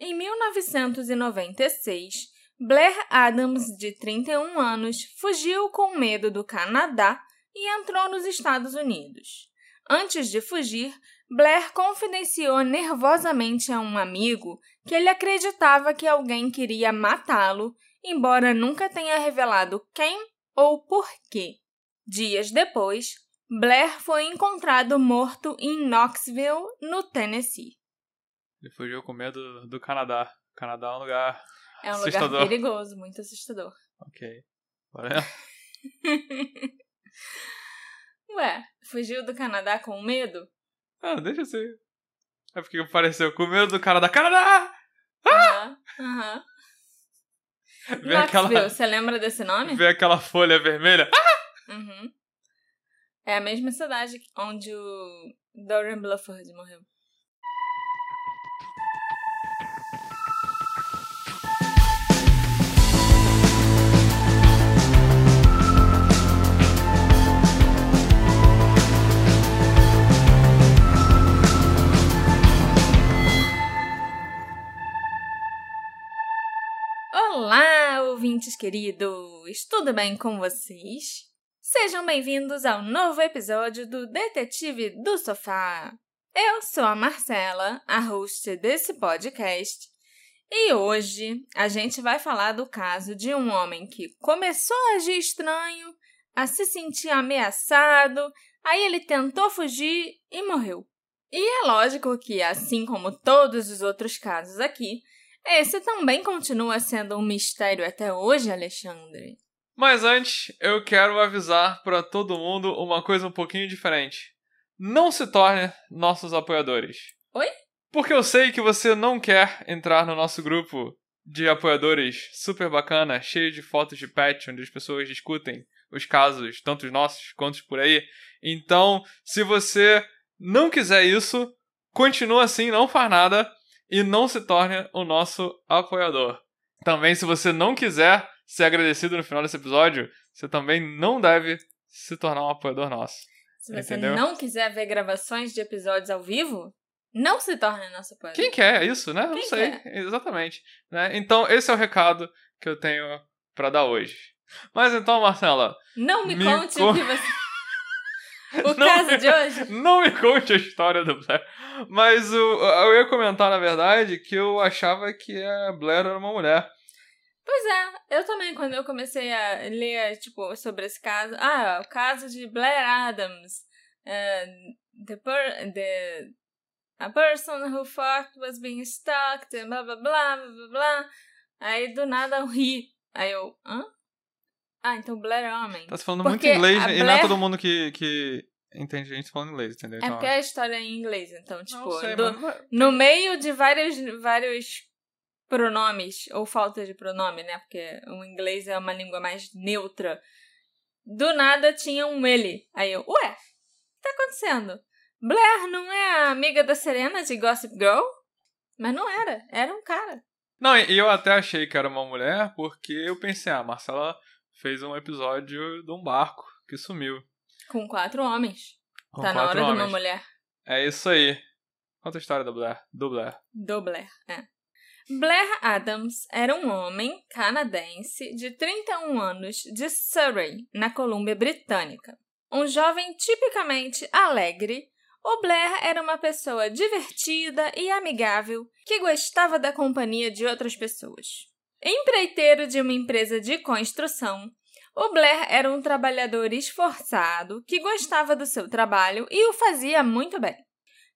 Em 1996, Blair Adams, de 31 anos, fugiu com medo do Canadá e entrou nos Estados Unidos. Antes de fugir, Blair confidenciou nervosamente a um amigo que ele acreditava que alguém queria matá-lo, embora nunca tenha revelado quem ou por quê. Dias depois, Blair foi encontrado morto em Knoxville, no Tennessee. Ele fugiu com medo do Canadá. O Canadá é um lugar É um assustador. lugar perigoso, muito assustador. Ok. Bora. Ué, fugiu do Canadá com medo? Ah, deixa assim. É porque apareceu com medo do Canadá. Canadá! Aham, aham. Vê aquela, Knoxville, você lembra desse nome? vê aquela folha vermelha. Uhum. É a mesma cidade onde o Dorian Blufford morreu. Ouvintes queridos! Tudo bem com vocês? Sejam bem-vindos ao novo episódio do Detetive do Sofá. Eu sou a Marcela, a host desse podcast, e hoje a gente vai falar do caso de um homem que começou a agir estranho, a se sentir ameaçado, aí ele tentou fugir e morreu. E é lógico que, assim como todos os outros casos aqui, esse também continua sendo um mistério até hoje, Alexandre. Mas antes, eu quero avisar pra todo mundo uma coisa um pouquinho diferente. Não se torne nossos apoiadores. Oi? Porque eu sei que você não quer entrar no nosso grupo de apoiadores super bacana, cheio de fotos de pet, onde as pessoas discutem os casos, tanto os nossos quanto os por aí. Então, se você não quiser isso, continua assim, não faz nada e não se torne o nosso apoiador. Também, se você não quiser ser agradecido no final desse episódio, você também não deve se tornar um apoiador nosso. Se você Entendeu? não quiser ver gravações de episódios ao vivo, não se torne nosso apoiador. Quem quer isso, né? não Quem sei. Exatamente. Né? Então, esse é o recado que eu tenho pra dar hoje. Mas então, Marcela, Não me, Me conte con- o que você. O Não caso me- de hoje? não me conte a história do Blair. Mas o, eu ia comentar, na verdade, que eu achava que a Blair era uma mulher. Pois é, eu também, quando eu comecei a ler, tipo, sobre esse caso. Ah, o caso de Blair Adams. eh, the, per, the A person who thought was being stalked, blá blá blá blá blá. Aí do nada eu ri. Aí eu, hã? Ah, então Blair é homem. Tá se falando Porque muito inglês a e não é Blair- todo mundo que, que entende gente falando inglês, entendeu? É Então, porque a história é em inglês, então, tipo, sei, do- mas- no meio de vários, vários pronomes, ou falta de pronome, né? Porque o inglês é uma língua mais neutra. Do nada tinha um ele. Aí eu, ué, o que tá acontecendo? Blair não é a amiga da Serena de Gossip Girl? Mas não era, era um cara. Não, e eu até achei que era uma mulher porque eu pensei, ah, Marcela fez um episódio de um barco que sumiu. Com quatro homens. Com tá na quatro hora de uma homens. mulher. É isso aí. Conta a história da Blair. Do Blair. Do Blair, é. Blair Adams era um homem canadense de 31 anos de Surrey, na Colômbia Britânica. Um jovem tipicamente alegre, o Blair era uma pessoa divertida e amigável que gostava da companhia de outras pessoas. Empreiteiro de uma empresa de construção, o Blair era um trabalhador esforçado que gostava do seu trabalho e o fazia muito bem.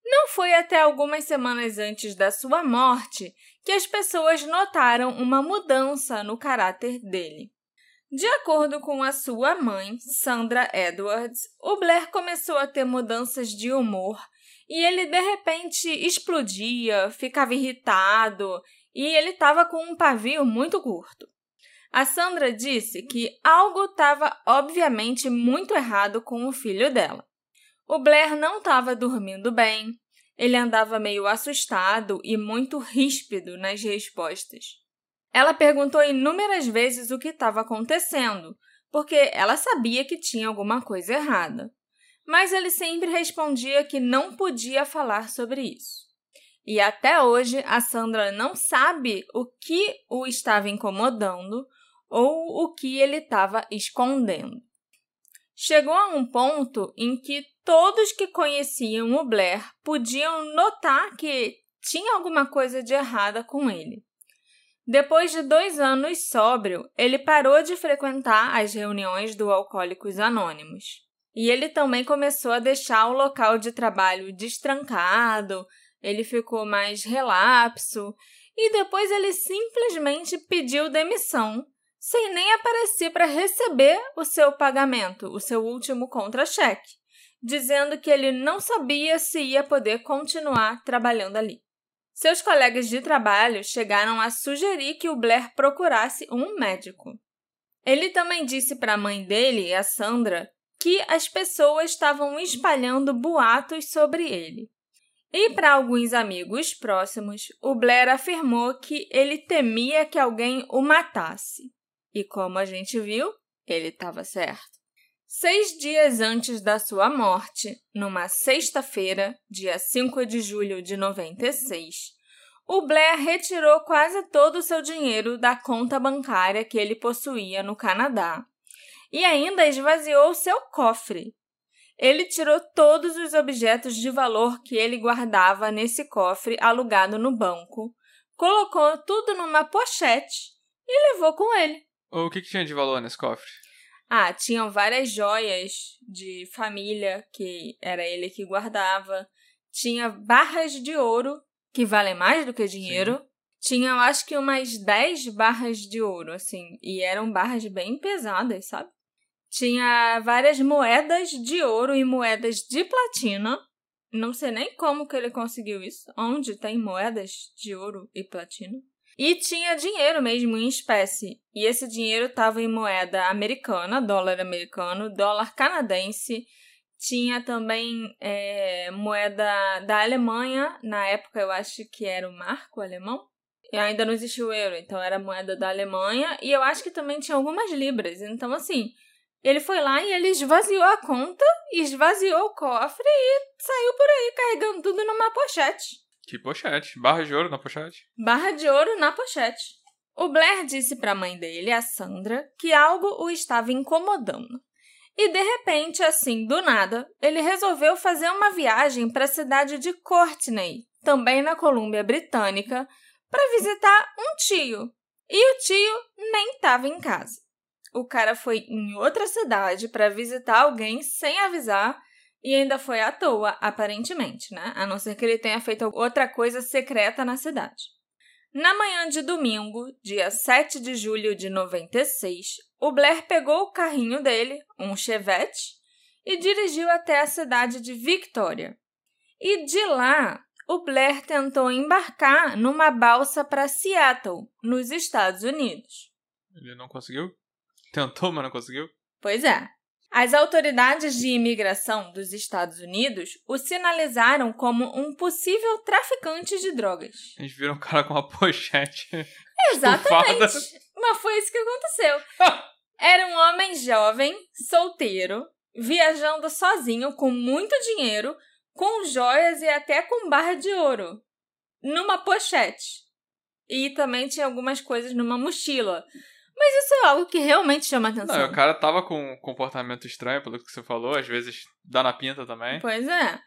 Não foi até algumas semanas antes da sua morte que as pessoas notaram uma mudança no caráter dele. De acordo com a sua mãe, Sandra Edwards, o Blair começou a ter mudanças de humor e ele de repente explodia, ficava irritado e ele estava com um pavio muito curto. A Sandra disse que algo estava obviamente muito errado com o filho dela. O Blair não estava dormindo bem, ele andava meio assustado e muito ríspido nas respostas. Ela perguntou inúmeras vezes o que estava acontecendo, porque ela sabia que tinha alguma coisa errada. Mas ele sempre respondia que não podia falar sobre isso. E até hoje a Sandra não sabe o que o estava incomodando ou o que ele estava escondendo. Chegou a um ponto em que todos que conheciam o Blair podiam notar que tinha alguma coisa de errada com ele. Depois de dois anos sóbrio, ele parou de frequentar as reuniões do Alcoólicos Anônimos. E ele também começou a deixar o local de trabalho destrancado, ele ficou mais relapso e depois ele simplesmente pediu demissão, sem nem aparecer para receber o seu pagamento, o seu último contra-cheque, dizendo que ele não sabia se ia poder continuar trabalhando ali. Seus colegas de trabalho chegaram a sugerir que o Blair procurasse um médico. Ele também disse para a mãe dele, a Sandra, que as pessoas estavam espalhando boatos sobre ele. E para alguns amigos próximos, o Blair afirmou que ele temia que alguém o matasse. E como a gente viu, ele estava certo. Seis dias antes da sua morte, numa sexta-feira, dia 5 de julho de 96, o Blair retirou quase todo o seu dinheiro da conta bancária que ele possuía no Canadá e ainda esvaziou seu cofre. Ele tirou todos os objetos de valor que ele guardava nesse cofre alugado no banco, colocou tudo numa pochete e levou com ele. O que, que tinha de valor nesse cofre? Ah, tinham várias joias de família que era ele que guardava. Tinha barras de ouro, que valem mais do que dinheiro. Sim. Tinha, eu acho que umas 10 barras de ouro, assim. E eram barras bem pesadas, sabe? Tinha várias moedas de ouro e moedas de platina. Não sei nem como que ele conseguiu isso. Onde tem moedas de ouro e platina? E tinha dinheiro mesmo em espécie. E esse dinheiro estava em moeda americana, dólar americano, dólar canadense. Tinha também é, moeda da Alemanha. Na época eu acho que era o marco alemão. E ainda não existia o euro, então era moeda da Alemanha. E eu acho que também tinha algumas libras. Então, assim, ele foi lá e ele esvaziou a conta, esvaziou o cofre e saiu por aí carregando tudo numa pochete. Que pochete? Barra de ouro na pochete? Barra de ouro na pochete. O Blair disse para a mãe dele, a Sandra, que algo o estava incomodando. E de repente, assim, do nada, ele resolveu fazer uma viagem para a cidade de Courtney, também na Colômbia Britânica, para visitar um tio. E o tio nem estava em casa. O cara foi em outra cidade para visitar alguém sem avisar e ainda foi à toa, aparentemente, né? A não ser que ele tenha feito outra coisa secreta na cidade. Na manhã de domingo, dia 7 de julho de 96, o Blair pegou o carrinho dele, um Chevette, e dirigiu até a cidade de Victoria. E de lá, o Blair tentou embarcar numa balsa para Seattle, nos Estados Unidos. Ele não conseguiu? Tentou, mas não conseguiu? Pois é. As autoridades de imigração dos Estados Unidos o sinalizaram como um possível traficante de drogas. Eles viram um cara com uma pochete. Exatamente. Estufada. Mas foi isso que aconteceu. Era um homem jovem, solteiro, viajando sozinho com muito dinheiro, com joias e até com barra de ouro, numa pochete. E também tinha algumas coisas numa mochila. Mas isso é algo que realmente chama atenção. Não, o cara tava com um comportamento estranho, pelo que você falou, às vezes dá na pinta também. Pois é.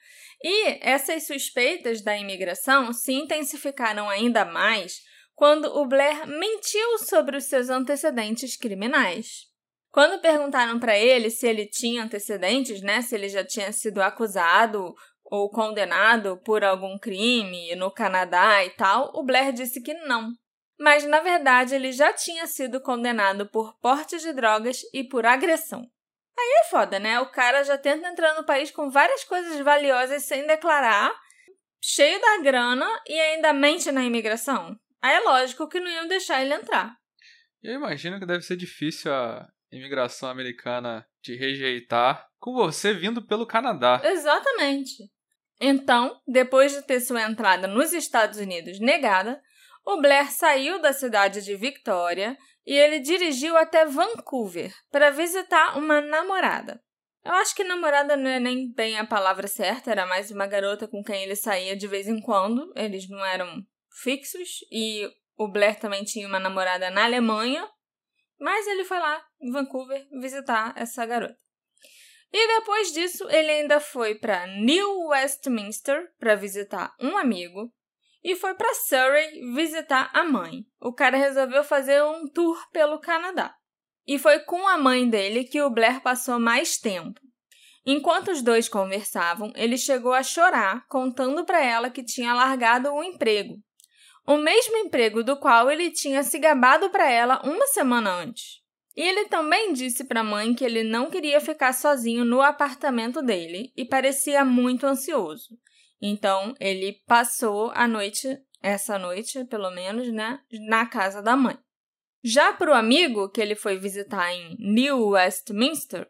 E essas suspeitas da imigração se intensificaram ainda mais quando o Blair mentiu sobre os seus antecedentes criminais. Quando perguntaram para ele se ele tinha antecedentes, né, se ele já tinha sido acusado ou condenado por algum crime no Canadá e tal, o Blair disse que não, mas na verdade ele já tinha sido condenado por porte de drogas e por agressão. Aí é foda, né? O cara já tenta entrar no país com várias coisas valiosas sem declarar, cheio da grana e ainda mente na imigração. Aí é lógico que não iam deixar ele entrar. Eu imagino que deve ser difícil a imigração americana te rejeitar com você vindo pelo Canadá. Exatamente. Então, depois de ter sua entrada nos Estados Unidos negada, o Blair saiu da cidade de Victoria e ele dirigiu até Vancouver para visitar uma namorada. Eu acho que namorada não é nem bem a palavra certa, era mais uma garota com quem ele saía de vez em quando. Eles não eram fixos e o Blair também tinha uma namorada na Alemanha, mas ele foi lá em Vancouver visitar essa garota. E depois disso, ele ainda foi para New Westminster para visitar um amigo e foi para Surrey visitar a mãe. O cara resolveu fazer um tour pelo Canadá. E foi com a mãe dele que o Blair passou mais tempo. Enquanto os dois conversavam, ele chegou a chorar, contando para ela que tinha largado o emprego. O mesmo emprego do qual ele tinha se gabado para ela uma semana antes. E ele também disse para a mãe que ele não queria ficar sozinho no apartamento dele e parecia muito ansioso. Então, ele passou a noite, essa noite, pelo menos, né, na casa da mãe. Já para o amigo que ele foi visitar em New Westminster,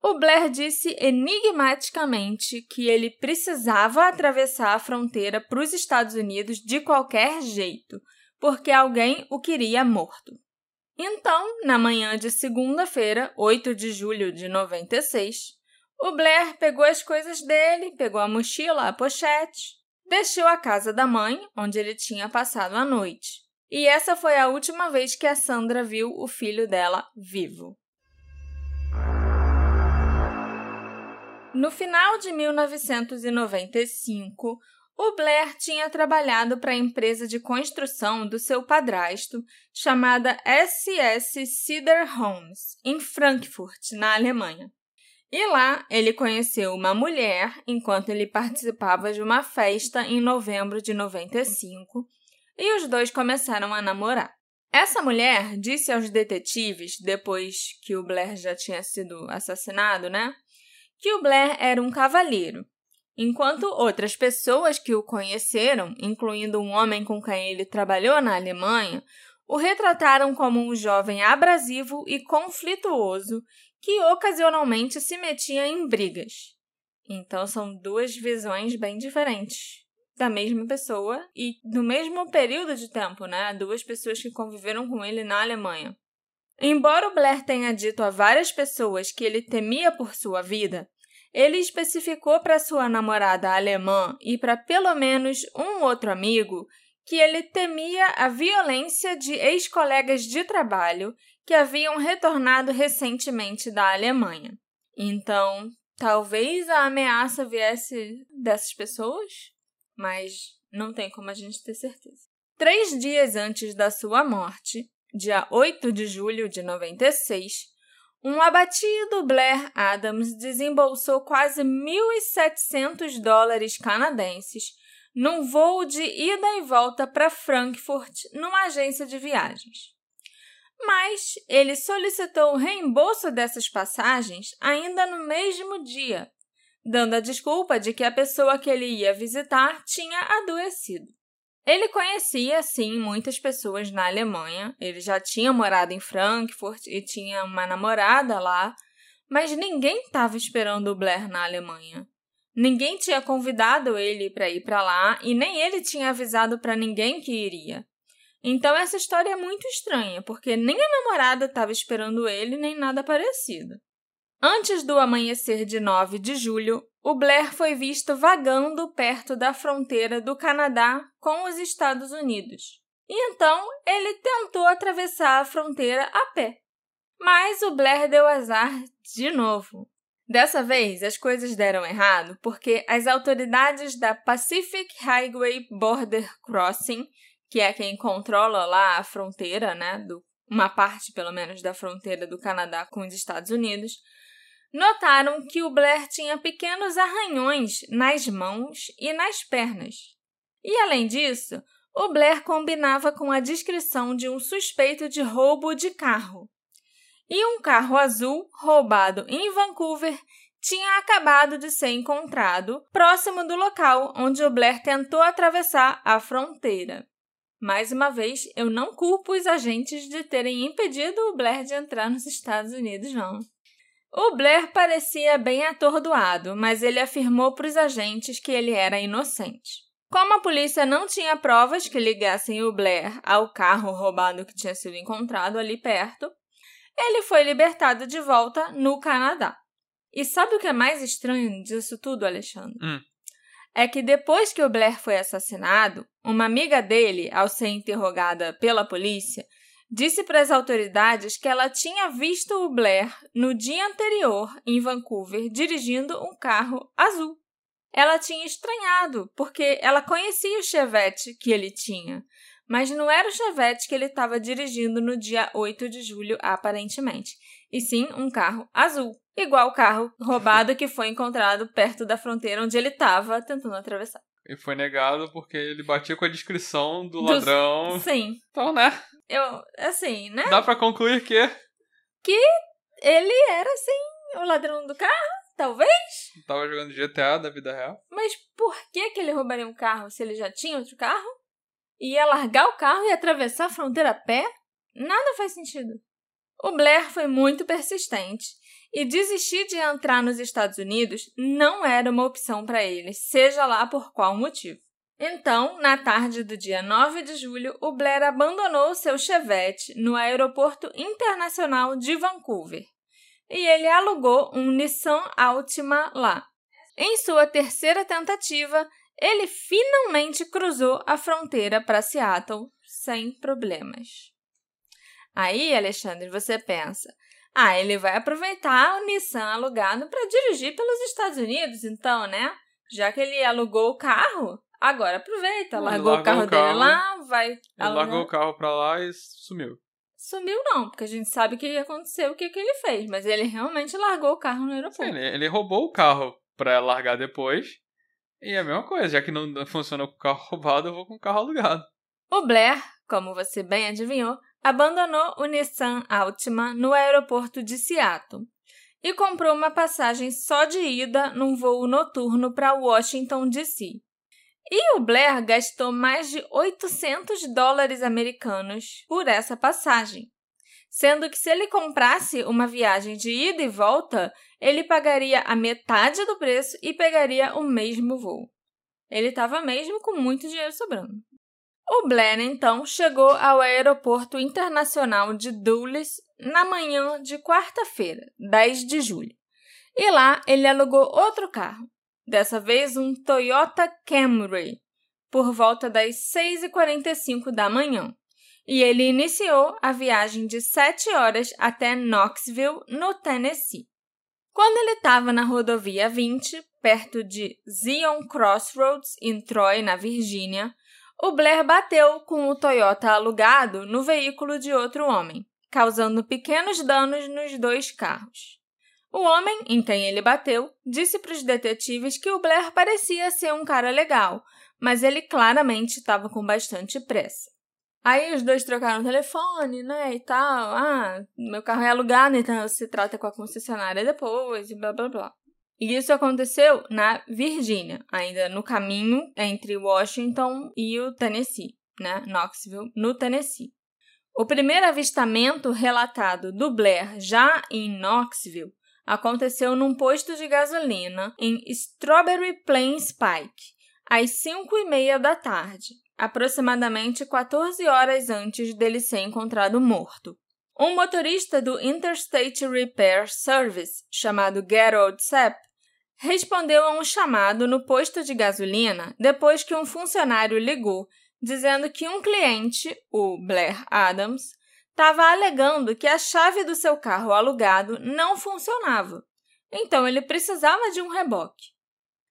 o Blair disse enigmaticamente que ele precisava atravessar a fronteira para os Estados Unidos de qualquer jeito, porque alguém o queria morto. Então, na manhã de segunda-feira, 8 de julho de 96, o Blair pegou as coisas dele, pegou a mochila, a pochete, deixou a casa da mãe, onde ele tinha passado a noite. E essa foi a última vez que a Sandra viu o filho dela vivo. No final de 1995, o Blair tinha trabalhado para a empresa de construção do seu padrasto, chamada SS Cedar Homes, em Frankfurt, na Alemanha. E lá ele conheceu uma mulher enquanto ele participava de uma festa em novembro de 95 e os dois começaram a namorar. Essa mulher disse aos detetives, depois que o Blair já tinha sido assassinado, né? Que o Blair era um cavalheiro enquanto outras pessoas que o conheceram, incluindo um homem com quem ele trabalhou na Alemanha, o retrataram como um jovem abrasivo e conflituoso que ocasionalmente se metia em brigas. Então são duas visões bem diferentes da mesma pessoa e no mesmo período de tempo, né? Duas pessoas que conviveram com ele na Alemanha. Embora o Blair tenha dito a várias pessoas que ele temia por sua vida, ele especificou para sua namorada alemã e para pelo menos um outro amigo que ele temia a violência de ex-colegas de trabalho que haviam retornado recentemente da Alemanha. Então, talvez a ameaça viesse dessas pessoas, mas não tem como a gente ter certeza. Três dias antes da sua morte, dia 8 de julho de 96, um abatido Blair Adams desembolsou quase 1.700 dólares canadenses num voo de ida e volta para Frankfurt numa agência de viagens. Mas ele solicitou o reembolso dessas passagens ainda no mesmo dia, dando a desculpa de que a pessoa que ele ia visitar tinha adoecido. Ele conhecia, sim, muitas pessoas na Alemanha. Ele já tinha morado em Frankfurt e tinha uma namorada lá, mas ninguém estava esperando o Blair na Alemanha. Ninguém tinha convidado ele para ir para lá e nem ele tinha avisado para ninguém que iria. Então essa história é muito estranha, porque nem a namorada estava esperando ele, nem nada parecido. Antes do amanhecer de 9 de julho, o Blair foi visto vagando perto da fronteira do Canadá com os Estados Unidos. E então ele tentou atravessar a fronteira a pé. Mas o Blair deu azar de novo. Dessa vez, as coisas deram errado porque as autoridades da Pacific Highway Border Crossing, que é quem controla lá a fronteira, né, do, uma parte pelo menos da fronteira do Canadá com os Estados Unidos, notaram que o Blair tinha pequenos arranhões nas mãos e nas pernas. E além disso, o Blair combinava com a descrição de um suspeito de roubo de carro. E um carro azul roubado em Vancouver tinha acabado de ser encontrado próximo do local onde o Blair tentou atravessar a fronteira. Mais uma vez, eu não culpo os agentes de terem impedido o Blair de entrar nos Estados Unidos, não. O Blair parecia bem atordoado, mas ele afirmou para os agentes que ele era inocente. Como a polícia não tinha provas que ligassem o Blair ao carro roubado que tinha sido encontrado ali perto, ele foi libertado de volta no Canadá. E sabe o que é mais estranho disso tudo, Alexandre? Hum. É que depois que o Blair foi assassinado, uma amiga dele, ao ser interrogada pela polícia, disse para as autoridades que ela tinha visto o Blair no dia anterior em Vancouver dirigindo um carro azul. Ela tinha estranhado, porque ela conhecia o Chevette que ele tinha, mas não era o Chevette que ele estava dirigindo no dia 8 de julho, aparentemente, e sim um carro azul, igual o carro roubado que foi encontrado perto da fronteira onde ele estava tentando atravessar. E foi negado porque ele batia com a descrição do ladrão. Sim. Então, né? Eu, assim, né? Dá pra concluir que. Que ele era, assim, o ladrão do carro, talvez? Tava jogando GTA da vida real. Mas por que, que ele roubaria um carro se ele já tinha outro carro? Ia largar o carro e atravessar a fronteira a pé? Nada faz sentido. O Blair foi muito persistente e desistir de entrar nos Estados Unidos não era uma opção para ele, seja lá por qual motivo. Então, na tarde do dia 9 de julho, o Blair abandonou seu Chevette no Aeroporto Internacional de Vancouver e ele alugou um Nissan Altima lá. Em sua terceira tentativa, ele finalmente cruzou a fronteira para Seattle sem problemas. Aí, Alexandre, você pensa: ah, ele vai aproveitar o Nissan alugado para dirigir pelos Estados Unidos, então, né? Já que ele alugou o carro, agora aproveita. Largou o carro, o carro, dele lá, vai. Ele largou o carro para lá e sumiu. Sumiu não, porque a gente sabe o que aconteceu, o que, que ele fez, mas ele realmente largou o carro no aeroporto. Sim, ele, ele roubou o carro para largar depois. E é a mesma coisa, já que não funciona com o carro roubado, eu vou com o carro alugado. O Blair, como você bem adivinhou, abandonou o Nissan Altima no aeroporto de Seattle e comprou uma passagem só de ida num voo noturno para Washington, D.C. E o Blair gastou mais de 800 dólares americanos por essa passagem, sendo que se ele comprasse uma viagem de ida e volta, ele pagaria a metade do preço e pegaria o mesmo voo. Ele estava mesmo com muito dinheiro sobrando. O Blair, então, chegou ao aeroporto internacional de Dulles na manhã de quarta-feira, 10 de julho. E lá ele alugou outro carro, dessa vez um Toyota Camry, por volta das 6h45 da manhã. E ele iniciou a viagem de 7 horas até Knoxville, no Tennessee. Quando ele estava na rodovia 20, perto de Zion Crossroads, em Troy, na Virgínia, o Blair bateu com o Toyota alugado no veículo de outro homem, causando pequenos danos nos dois carros. O homem, em quem ele bateu, disse para os detetives que o Blair parecia ser um cara legal, mas ele claramente estava com bastante pressa. Aí os dois trocaram o telefone, né, e tal. Ah, meu carro é alugado, então se trata com a concessionária depois, e blá blá blá. E isso aconteceu na Virgínia, ainda no caminho entre Washington e o Tennessee, né? Knoxville, no Tennessee. O primeiro avistamento relatado do Blair já em Knoxville aconteceu num posto de gasolina em Strawberry Plains Pike, às 5 e meia da tarde, aproximadamente 14 horas antes dele ser encontrado morto. Um motorista do Interstate Repair Service, chamado Gerald Sepp, respondeu a um chamado no posto de gasolina depois que um funcionário ligou dizendo que um cliente, o Blair Adams, estava alegando que a chave do seu carro alugado não funcionava. Então ele precisava de um reboque.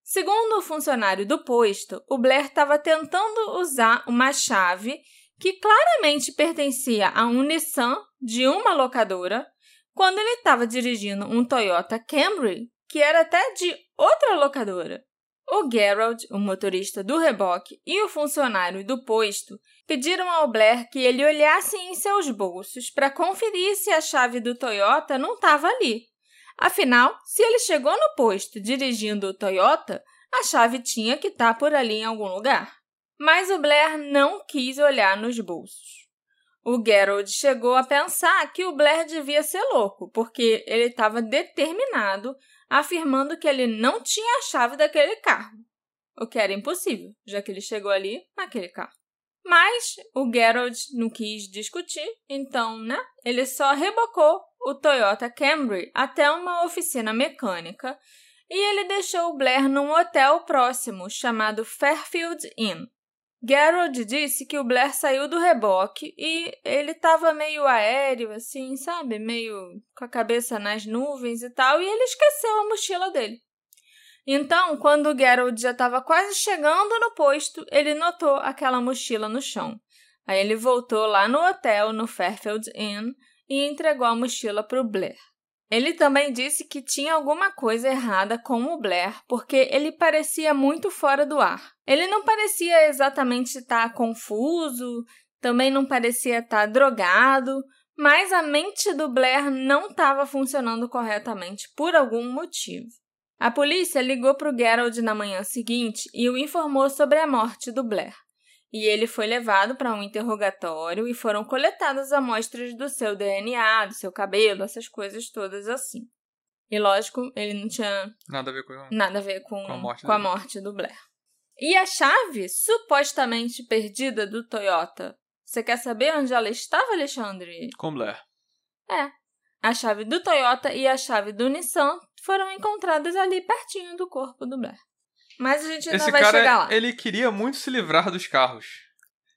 Segundo o funcionário do posto, o Blair estava tentando usar uma chave que claramente pertencia a um Nissan de uma locadora quando ele estava dirigindo um Toyota Camry que era até de outra locadora. O Gerald, o motorista do reboque, e o funcionário do posto pediram ao Blair que ele olhasse em seus bolsos para conferir se a chave do Toyota não estava ali. Afinal, se ele chegou no posto dirigindo o Toyota, a chave tinha que estar tá por ali em algum lugar. Mas o Blair não quis olhar nos bolsos. O Gerald chegou a pensar que o Blair devia ser louco, porque ele estava determinado afirmando que ele não tinha a chave daquele carro, o que era impossível, já que ele chegou ali naquele carro. Mas o Geralt não quis discutir, então, né, ele só rebocou o Toyota Camry até uma oficina mecânica e ele deixou o Blair num hotel próximo chamado Fairfield Inn. Gerald disse que o Blair saiu do reboque e ele estava meio aéreo, assim, sabe? Meio com a cabeça nas nuvens e tal, e ele esqueceu a mochila dele. Então, quando o Gerald já estava quase chegando no posto, ele notou aquela mochila no chão. Aí ele voltou lá no hotel, no Fairfield Inn, e entregou a mochila para o Blair. Ele também disse que tinha alguma coisa errada com o Blair, porque ele parecia muito fora do ar. Ele não parecia exatamente estar confuso, também não parecia estar drogado, mas a mente do Blair não estava funcionando corretamente por algum motivo. A polícia ligou para o Gerald na manhã seguinte e o informou sobre a morte do Blair e ele foi levado para um interrogatório e foram coletadas amostras do seu DNA, do seu cabelo, essas coisas todas assim. E lógico, ele não tinha nada a ver com, nada a ver com, com, a, morte com a morte do Blair. E a chave supostamente perdida do Toyota? Você quer saber onde ela estava, Alexandre? Com Blair. É. A chave do Toyota e a chave do Nissan foram encontradas ali pertinho do corpo do Blair. Mas a gente ainda Esse vai cara, chegar lá. ele queria muito se livrar dos carros.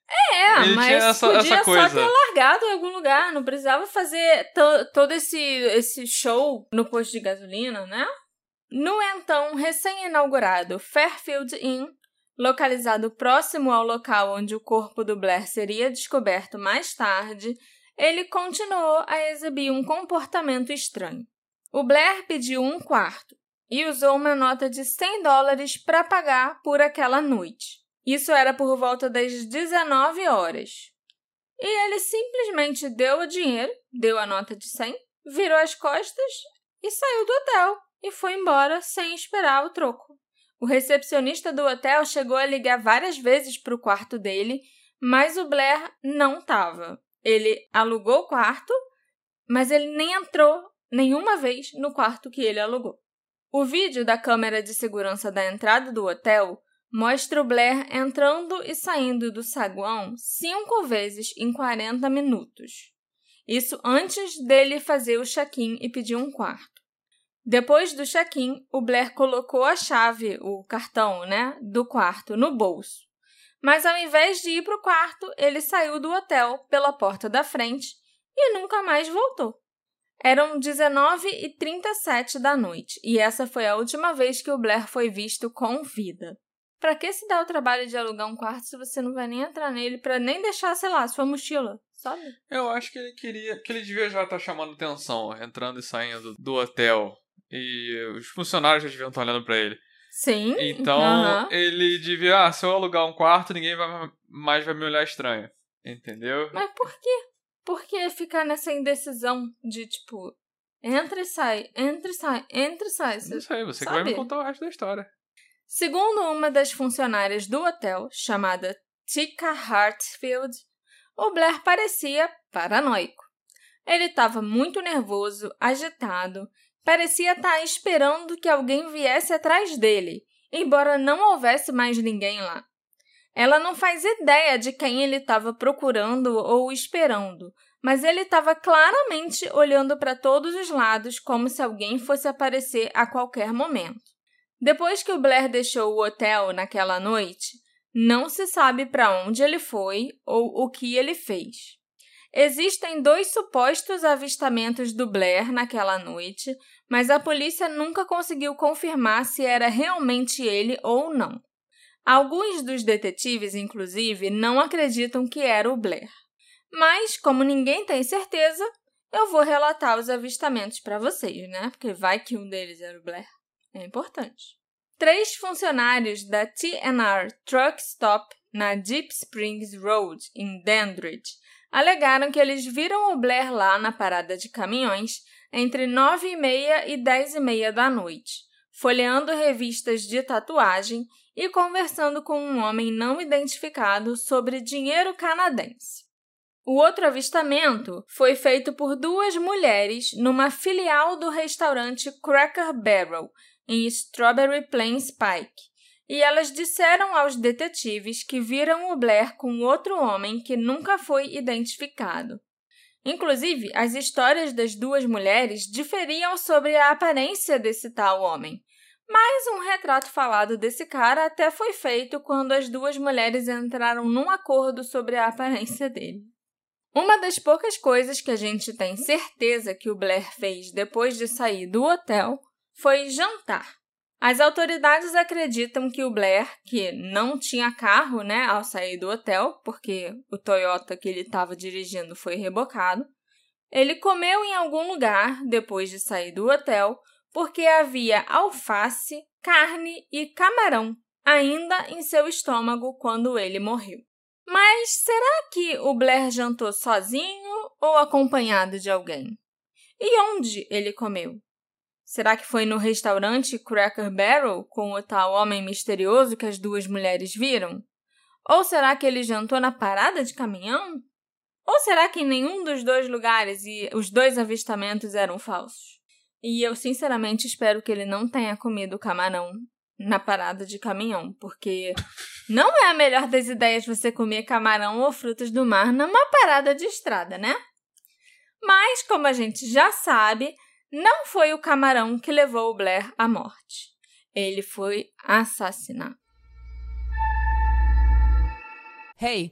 É, Ele mas essa- podia essa só ter largado em algum lugar. Não precisava fazer to- todo esse, esse show no posto de gasolina, né? No então recém-inaugurado Fairfield Inn, localizado próximo ao local onde o corpo do Blair seria descoberto mais tarde, ele continuou a exibir um comportamento estranho. O Blair pediu um quarto e usou uma nota de 100 dólares para pagar por aquela noite. Isso era por volta das 19 horas. E ele simplesmente deu o dinheiro, deu a nota de 100, virou as costas e saiu do hotel e foi embora sem esperar o troco. O recepcionista do hotel chegou a ligar várias vezes para o quarto dele, mas o Blair não estava. Ele alugou o quarto, mas ele nem entrou nenhuma vez no quarto que ele alugou. O vídeo da câmera de segurança da entrada do hotel mostra o Blair entrando e saindo do saguão cinco vezes em 40 minutos. Isso antes dele fazer o check-in e pedir um quarto. Depois do check-in, o Blair colocou a chave, o cartão, né, do quarto no bolso. Mas ao invés de ir para o quarto, ele saiu do hotel pela porta da frente e nunca mais voltou. Eram 19 e 37 da noite e essa foi a última vez que o Blair foi visto com vida. Pra que se dar o trabalho de alugar um quarto se você não vai nem entrar nele pra nem deixar, sei lá, sua mochila, sabe? Eu acho que ele queria. que ele devia já estar chamando atenção, entrando e saindo do hotel. E os funcionários já deviam estar olhando pra ele. Sim. Então, ele devia, ah, se eu alugar um quarto, ninguém vai, mais vai me olhar estranho. Entendeu? Mas por quê? Por que ficar nessa indecisão de tipo, entra e sai, entra e sai, entra e sai? Não sei, você que vai me sabe? contar o resto da história. Segundo uma das funcionárias do hotel, chamada Tika Hartfield, o Blair parecia paranoico. Ele estava muito nervoso, agitado, parecia estar esperando que alguém viesse atrás dele, embora não houvesse mais ninguém lá. Ela não faz ideia de quem ele estava procurando ou esperando, mas ele estava claramente olhando para todos os lados como se alguém fosse aparecer a qualquer momento. Depois que o Blair deixou o hotel naquela noite, não se sabe para onde ele foi ou o que ele fez. Existem dois supostos avistamentos do Blair naquela noite, mas a polícia nunca conseguiu confirmar se era realmente ele ou não. Alguns dos detetives, inclusive, não acreditam que era o Blair. Mas, como ninguém tem certeza, eu vou relatar os avistamentos para vocês, né? Porque vai que um deles era o Blair. É importante. Três funcionários da TNR Truck Stop na Deep Springs Road, em Dandridge, alegaram que eles viram o Blair lá na parada de caminhões entre 9 e meia e 10 e meia da noite, folheando revistas de tatuagem e conversando com um homem não identificado sobre dinheiro canadense. O outro avistamento foi feito por duas mulheres numa filial do restaurante Cracker Barrel, em Strawberry Plains Pike, e elas disseram aos detetives que viram o Blair com outro homem que nunca foi identificado. Inclusive, as histórias das duas mulheres diferiam sobre a aparência desse tal homem. Mas um retrato falado desse cara até foi feito quando as duas mulheres entraram num acordo sobre a aparência dele. Uma das poucas coisas que a gente tem certeza que o Blair fez depois de sair do hotel foi jantar. As autoridades acreditam que o Blair, que não tinha carro né, ao sair do hotel, porque o Toyota que ele estava dirigindo foi rebocado, ele comeu em algum lugar depois de sair do hotel porque havia alface, carne e camarão ainda em seu estômago quando ele morreu. Mas será que o Blair jantou sozinho ou acompanhado de alguém? E onde ele comeu? Será que foi no restaurante Cracker Barrel com o tal homem misterioso que as duas mulheres viram? Ou será que ele jantou na parada de caminhão? Ou será que em nenhum dos dois lugares e os dois avistamentos eram falsos? E eu sinceramente espero que ele não tenha comido camarão na parada de caminhão, porque não é a melhor das ideias você comer camarão ou frutas do mar numa parada de estrada, né? Mas, como a gente já sabe, não foi o camarão que levou o Blair à morte. Ele foi assassinado. Hey,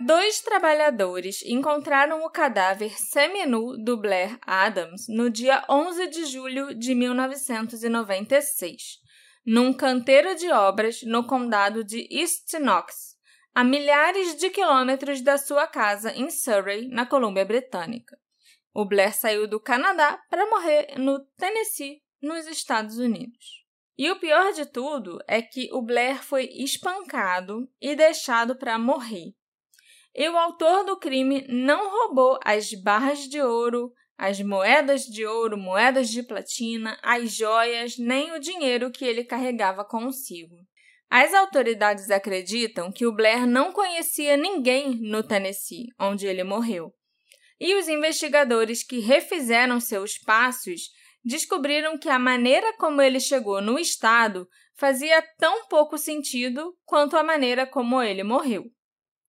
Dois trabalhadores encontraram o cadáver seminu do Blair Adams no dia 11 de julho de 1996 num canteiro de obras no condado de East Knox, a milhares de quilômetros da sua casa em Surrey, na Colômbia Britânica. O Blair saiu do Canadá para morrer no Tennessee, nos Estados Unidos. E o pior de tudo é que o Blair foi espancado e deixado para morrer. E o autor do crime não roubou as barras de ouro, as moedas de ouro, moedas de platina, as joias, nem o dinheiro que ele carregava consigo. As autoridades acreditam que o Blair não conhecia ninguém no Tennessee, onde ele morreu. E os investigadores que refizeram seus passos descobriram que a maneira como ele chegou no estado fazia tão pouco sentido quanto a maneira como ele morreu.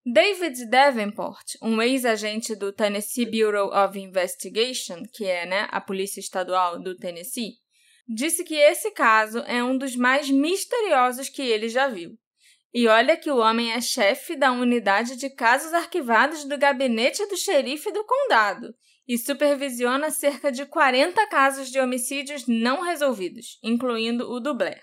David Davenport, um ex-agente do Tennessee Bureau of Investigation, que é né, a Polícia Estadual do Tennessee, disse que esse caso é um dos mais misteriosos que ele já viu. E olha que o homem é chefe da unidade de casos arquivados do gabinete do xerife do condado e supervisiona cerca de 40 casos de homicídios não resolvidos, incluindo o do Blair.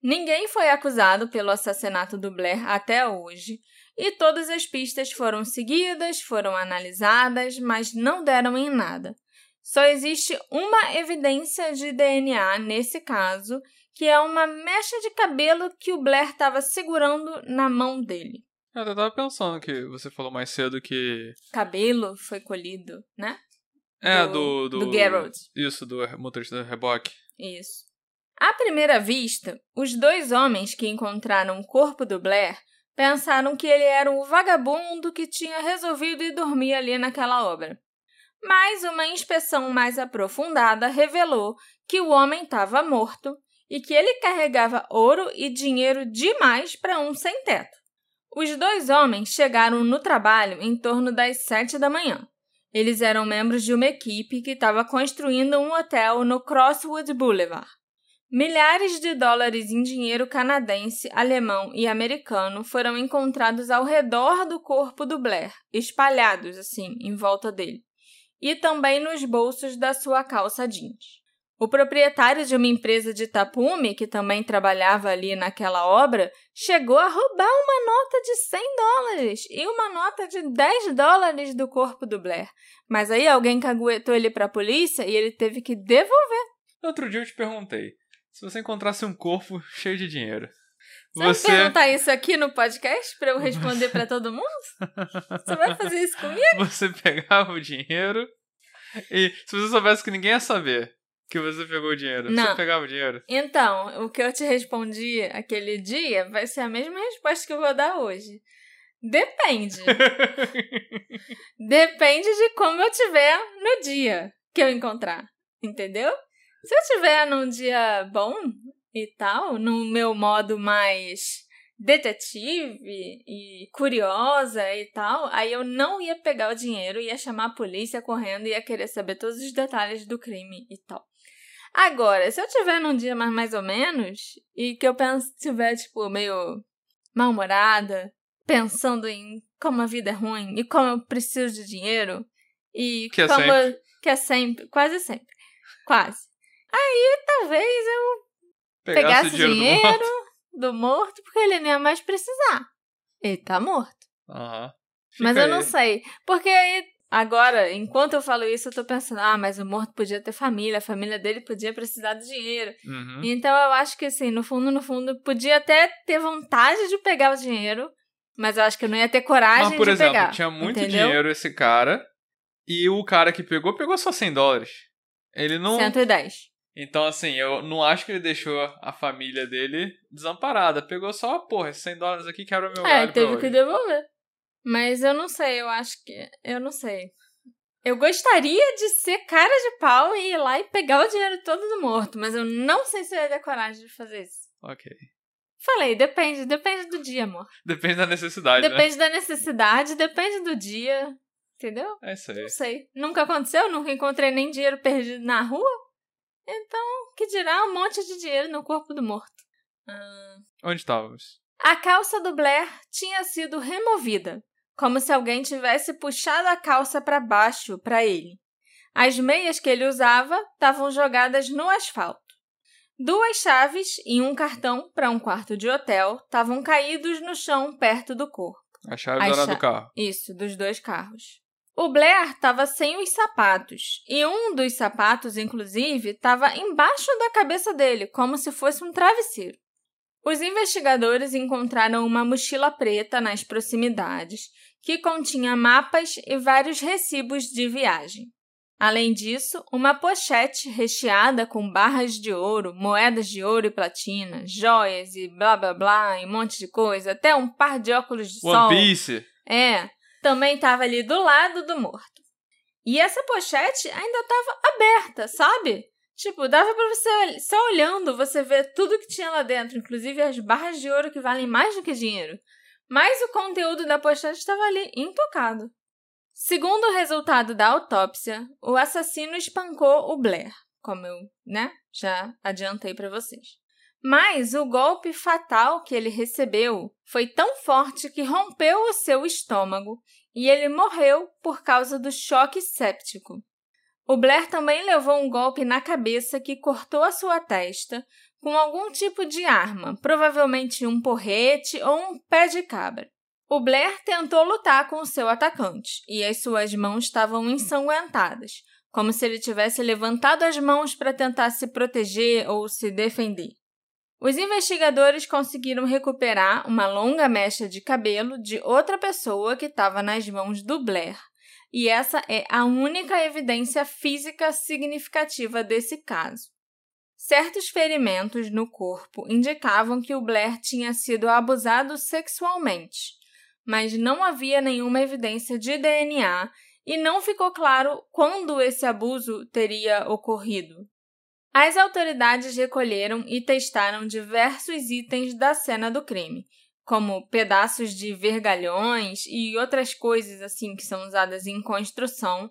Ninguém foi acusado pelo assassinato do Blair até hoje, e todas as pistas foram seguidas, foram analisadas, mas não deram em nada. Só existe uma evidência de DNA nesse caso, que é uma mecha de cabelo que o Blair estava segurando na mão dele. Eu tava pensando que você falou mais cedo que. Cabelo foi colhido, né? É, do. Do, do Geralt. Isso, do motorista do reboque. Isso. À primeira vista, os dois homens que encontraram o corpo do Blair pensaram que ele era um vagabundo que tinha resolvido ir dormir ali naquela obra. Mas uma inspeção mais aprofundada revelou que o homem estava morto e que ele carregava ouro e dinheiro demais para um sem-teto. Os dois homens chegaram no trabalho em torno das sete da manhã. Eles eram membros de uma equipe que estava construindo um hotel no Crosswood Boulevard. Milhares de dólares em dinheiro canadense, alemão e americano foram encontrados ao redor do corpo do Blair, espalhados assim em volta dele, e também nos bolsos da sua calça jeans. O proprietário de uma empresa de tapume, que também trabalhava ali naquela obra, chegou a roubar uma nota de 100 dólares e uma nota de 10 dólares do corpo do Blair. Mas aí alguém caguetou ele para a polícia e ele teve que devolver. Outro dia eu te perguntei: se você encontrasse um corpo cheio de dinheiro. Você, você... vai perguntar isso aqui no podcast para eu responder para todo mundo? Você vai fazer isso comigo? Você pegava o dinheiro E se você soubesse que ninguém ia saber que você pegou o dinheiro, Não. você pegava o dinheiro? Então, o que eu te respondi aquele dia vai ser a mesma resposta que eu vou dar hoje. Depende. Depende de como eu tiver no dia que eu encontrar. Entendeu? Se eu tiver num dia bom e tal, no meu modo mais detetive e curiosa e tal, aí eu não ia pegar o dinheiro, ia chamar a polícia correndo e ia querer saber todos os detalhes do crime e tal. Agora, se eu tiver num dia mais, mais ou menos e que eu penso, tiver, tipo, meio mal-humorada, pensando em como a vida é ruim e como eu preciso de dinheiro e Que é como sempre. eu- que é sempre, quase sempre. Quase. Aí talvez eu Pegasse pegasse o dinheiro, dinheiro, do morto. do morto, porque ele nem ia mais precisar. Ele tá morto. Aham. Mas eu não aí. sei. Porque aí, agora, enquanto eu falo isso, eu tô pensando, ah, mas o morto podia ter família, a família dele podia precisar do dinheiro. Uhum. Então eu acho que, assim, no fundo, no fundo, podia até ter vontade de pegar o dinheiro, mas eu acho que eu não ia ter coragem Mas, por de exemplo, pegar. tinha muito entendeu? dinheiro esse cara, e o cara que pegou, pegou só 100 dólares. Ele não. 110. Então, assim, eu não acho que ele deixou a família dele desamparada. Pegou só, porra, esses 100 dólares aqui quebra meu É, galho pra teve que devolver. Mas eu não sei, eu acho que. Eu não sei. Eu gostaria de ser cara de pau e ir lá e pegar o dinheiro todo do morto, mas eu não sei se eu ia ter coragem de fazer isso. Ok. Falei, depende, depende do dia, amor. Depende da necessidade, né? Depende da necessidade, depende do dia. Entendeu? É isso aí. Não sei. Nunca aconteceu, nunca encontrei nem dinheiro perdido na rua. Então, que dirá um monte de dinheiro no corpo do morto. Ah, Onde estávamos? A calça do Blair tinha sido removida, como se alguém tivesse puxado a calça para baixo para ele. As meias que ele usava estavam jogadas no asfalto. Duas chaves e um cartão para um quarto de hotel estavam caídos no chão perto do corpo. A chave As era cha- do carro. Isso, dos dois carros. O Blair estava sem os sapatos, e um dos sapatos, inclusive, estava embaixo da cabeça dele, como se fosse um travesseiro. Os investigadores encontraram uma mochila preta nas proximidades, que continha mapas e vários recibos de viagem. Além disso, uma pochete recheada com barras de ouro, moedas de ouro e platina, joias e blá blá blá, e um monte de coisa, até um par de óculos de sol. One Piece. É, também estava ali do lado do morto. E essa pochete ainda estava aberta, sabe? Tipo, dava pra você, só olhando, você ver tudo que tinha lá dentro, inclusive as barras de ouro que valem mais do que dinheiro. Mas o conteúdo da pochete estava ali, intocado. Segundo o resultado da autópsia, o assassino espancou o Blair, como eu, né, já adiantei para vocês. Mas o golpe fatal que ele recebeu foi tão forte que rompeu o seu estômago e ele morreu por causa do choque séptico. O Blair também levou um golpe na cabeça que cortou a sua testa com algum tipo de arma, provavelmente um porrete ou um pé de cabra. O Blair tentou lutar com o seu atacante e as suas mãos estavam ensanguentadas, como se ele tivesse levantado as mãos para tentar se proteger ou se defender. Os investigadores conseguiram recuperar uma longa mecha de cabelo de outra pessoa que estava nas mãos do Blair, e essa é a única evidência física significativa desse caso. Certos ferimentos no corpo indicavam que o Blair tinha sido abusado sexualmente, mas não havia nenhuma evidência de DNA e não ficou claro quando esse abuso teria ocorrido. As autoridades recolheram e testaram diversos itens da cena do crime, como pedaços de vergalhões e outras coisas assim que são usadas em construção,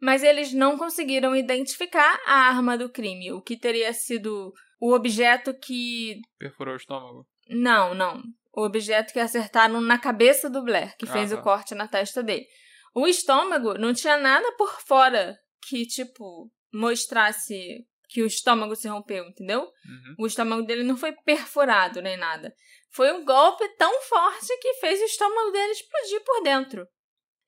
mas eles não conseguiram identificar a arma do crime, o que teria sido o objeto que. Perfurou o estômago. Não, não. O objeto que acertaram na cabeça do Blair, que fez Ah, o tá. corte na testa dele. O estômago não tinha nada por fora que, tipo, mostrasse que o estômago se rompeu, entendeu? Uhum. O estômago dele não foi perfurado nem nada. Foi um golpe tão forte que fez o estômago dele explodir por dentro.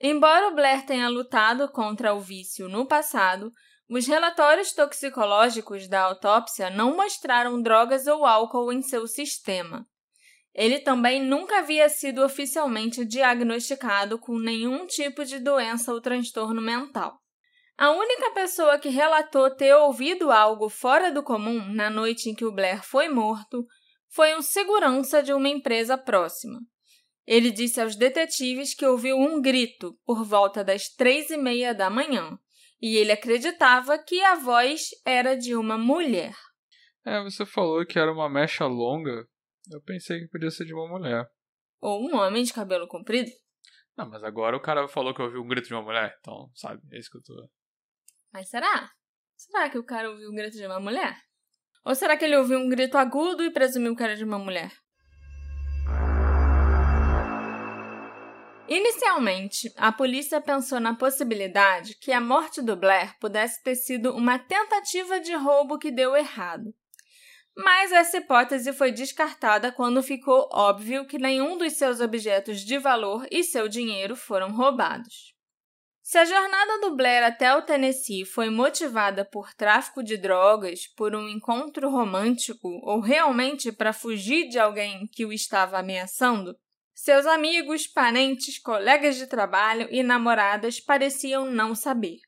Embora o Blair tenha lutado contra o vício no passado, os relatórios toxicológicos da autópsia não mostraram drogas ou álcool em seu sistema. Ele também nunca havia sido oficialmente diagnosticado com nenhum tipo de doença ou transtorno mental. A única pessoa que relatou ter ouvido algo fora do comum na noite em que o Blair foi morto foi um segurança de uma empresa próxima. Ele disse aos detetives que ouviu um grito por volta das três e meia da manhã e ele acreditava que a voz era de uma mulher. É, você falou que era uma mecha longa. Eu pensei que podia ser de uma mulher. Ou um homem de cabelo comprido. Não, mas agora o cara falou que ouviu um grito de uma mulher, então, sabe, é isso que eu tô. Mas será? Será que o cara ouviu um grito de uma mulher? Ou será que ele ouviu um grito agudo e presumiu que era de uma mulher? Inicialmente, a polícia pensou na possibilidade que a morte do Blair pudesse ter sido uma tentativa de roubo que deu errado. Mas essa hipótese foi descartada quando ficou óbvio que nenhum dos seus objetos de valor e seu dinheiro foram roubados. Se a jornada do Blair até o Tennessee foi motivada por tráfico de drogas, por um encontro romântico ou realmente para fugir de alguém que o estava ameaçando, seus amigos, parentes, colegas de trabalho e namoradas pareciam não saber.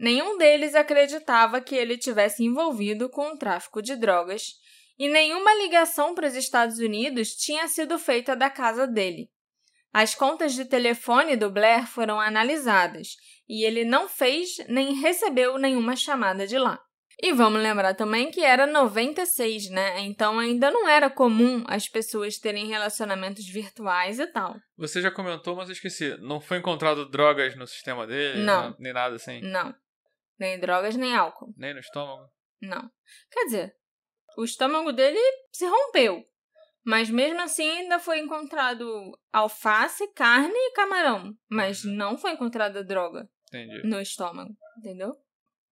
Nenhum deles acreditava que ele tivesse envolvido com o tráfico de drogas e nenhuma ligação para os Estados Unidos tinha sido feita da casa dele. As contas de telefone do Blair foram analisadas e ele não fez nem recebeu nenhuma chamada de lá. E vamos lembrar também que era 96, né? Então ainda não era comum as pessoas terem relacionamentos virtuais e tal. Você já comentou, mas eu esqueci. Não foi encontrado drogas no sistema dele? Não. Nem nada assim? Não. Nem drogas, nem álcool. Nem no estômago? Não. Quer dizer, o estômago dele se rompeu. Mas mesmo assim ainda foi encontrado alface, carne e camarão. Mas não foi encontrada droga Entendi. no estômago, entendeu?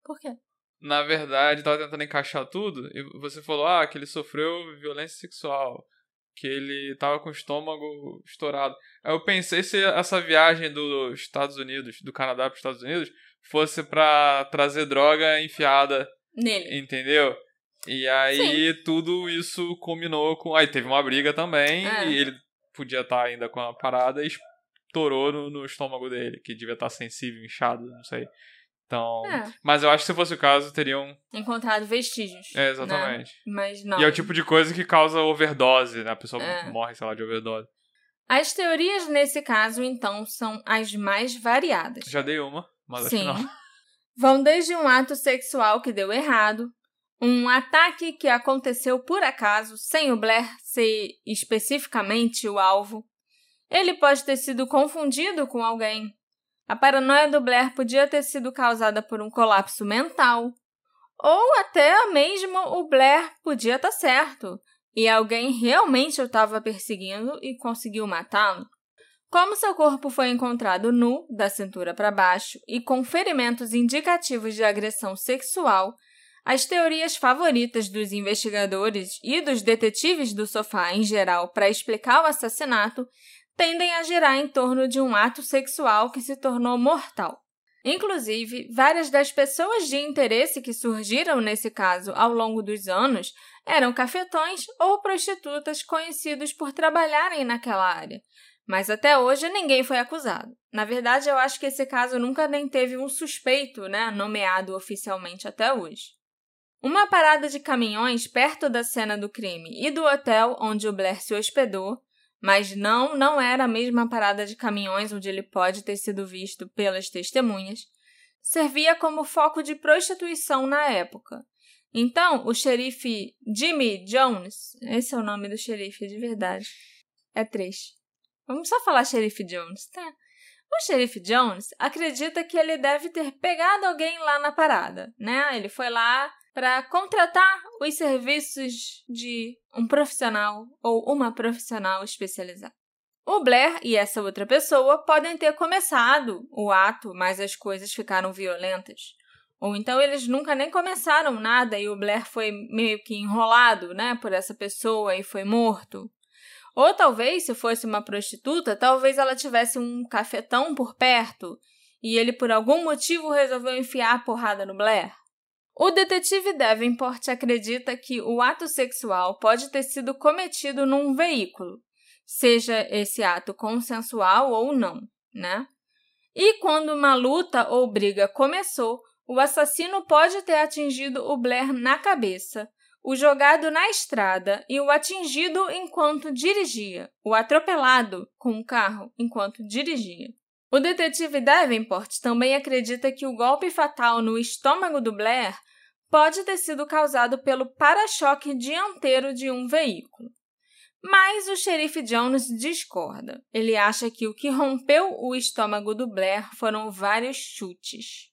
Por quê? Na verdade, tava tentando encaixar tudo e você falou ah, que ele sofreu violência sexual, que ele tava com o estômago estourado. Aí eu pensei se essa viagem dos Estados Unidos, do Canadá para os Estados Unidos, fosse pra trazer droga enfiada, Nele. entendeu? E aí tudo isso culminou com. Aí teve uma briga também É. e ele podia estar ainda com a parada e estourou no, no estômago dele, que devia estar sensível, inchado, não sei. Então. É, Mas eu acho que se fosse o caso, teriam. encontrado vestígios. É, exatamente. né? Mas não. E é o tipo de coisa que causa overdose, né? A pessoa É. morre, sei lá, de overdose. As teorias nesse caso, então, são as mais variadas. Já dei uma, mas Sim. acho que não. Vão desde um ato sexual que deu errado, um ataque que aconteceu por acaso, sem o Blair ser especificamente o alvo. Ele pode ter sido confundido com alguém. A paranoia do Blair podia ter sido causada por um colapso mental. Ou até mesmo o Blair podia estar certo e alguém realmente o estava perseguindo e conseguiu matá-lo. Como seu corpo foi encontrado nu, da cintura para baixo, e com ferimentos indicativos de agressão sexual, as teorias favoritas dos investigadores e dos detetives do sofá em geral para explicar o assassinato tendem a girar em torno de um ato sexual que se tornou mortal. Inclusive, várias das pessoas de interesse que surgiram nesse caso ao longo dos anos eram cafetões ou prostitutas conhecidos por trabalharem naquela área, mas até hoje ninguém foi acusado. Na verdade, eu acho que esse caso nunca nem teve um suspeito, né, nomeado oficialmente até hoje. Uma parada de caminhões perto da cena do crime e do hotel onde o Blair se hospedou, mas não, não era a mesma parada de caminhões onde ele pode ter sido visto pelas testemunhas, servia como foco de prostituição na época. Então, o xerife Jimmy Jones, esse é o nome do xerife de verdade, é três. Vamos só falar xerife Jones, tá? O xerife Jones acredita que ele deve ter pegado alguém lá na parada, né? Ele foi lá para contratar os serviços de um profissional ou uma profissional especializada. O Blair e essa outra pessoa podem ter começado o ato, mas as coisas ficaram violentas. Ou então eles nunca nem começaram nada e o Blair foi meio que enrolado, né, por essa pessoa e foi morto. Ou talvez, se fosse uma prostituta, talvez ela tivesse um cafetão por perto e ele por algum motivo resolveu enfiar a porrada no Blair. O detetive Davenport acredita que o ato sexual pode ter sido cometido num veículo, seja esse ato consensual ou não, né? E quando uma luta ou briga começou, o assassino pode ter atingido o Blair na cabeça, o jogado na estrada e o atingido enquanto dirigia, o atropelado com o carro enquanto dirigia. O detetive Davenport também acredita que o golpe fatal no estômago do Blair pode ter sido causado pelo para-choque dianteiro de um veículo. Mas o xerife Jones discorda. Ele acha que o que rompeu o estômago do Blair foram vários chutes.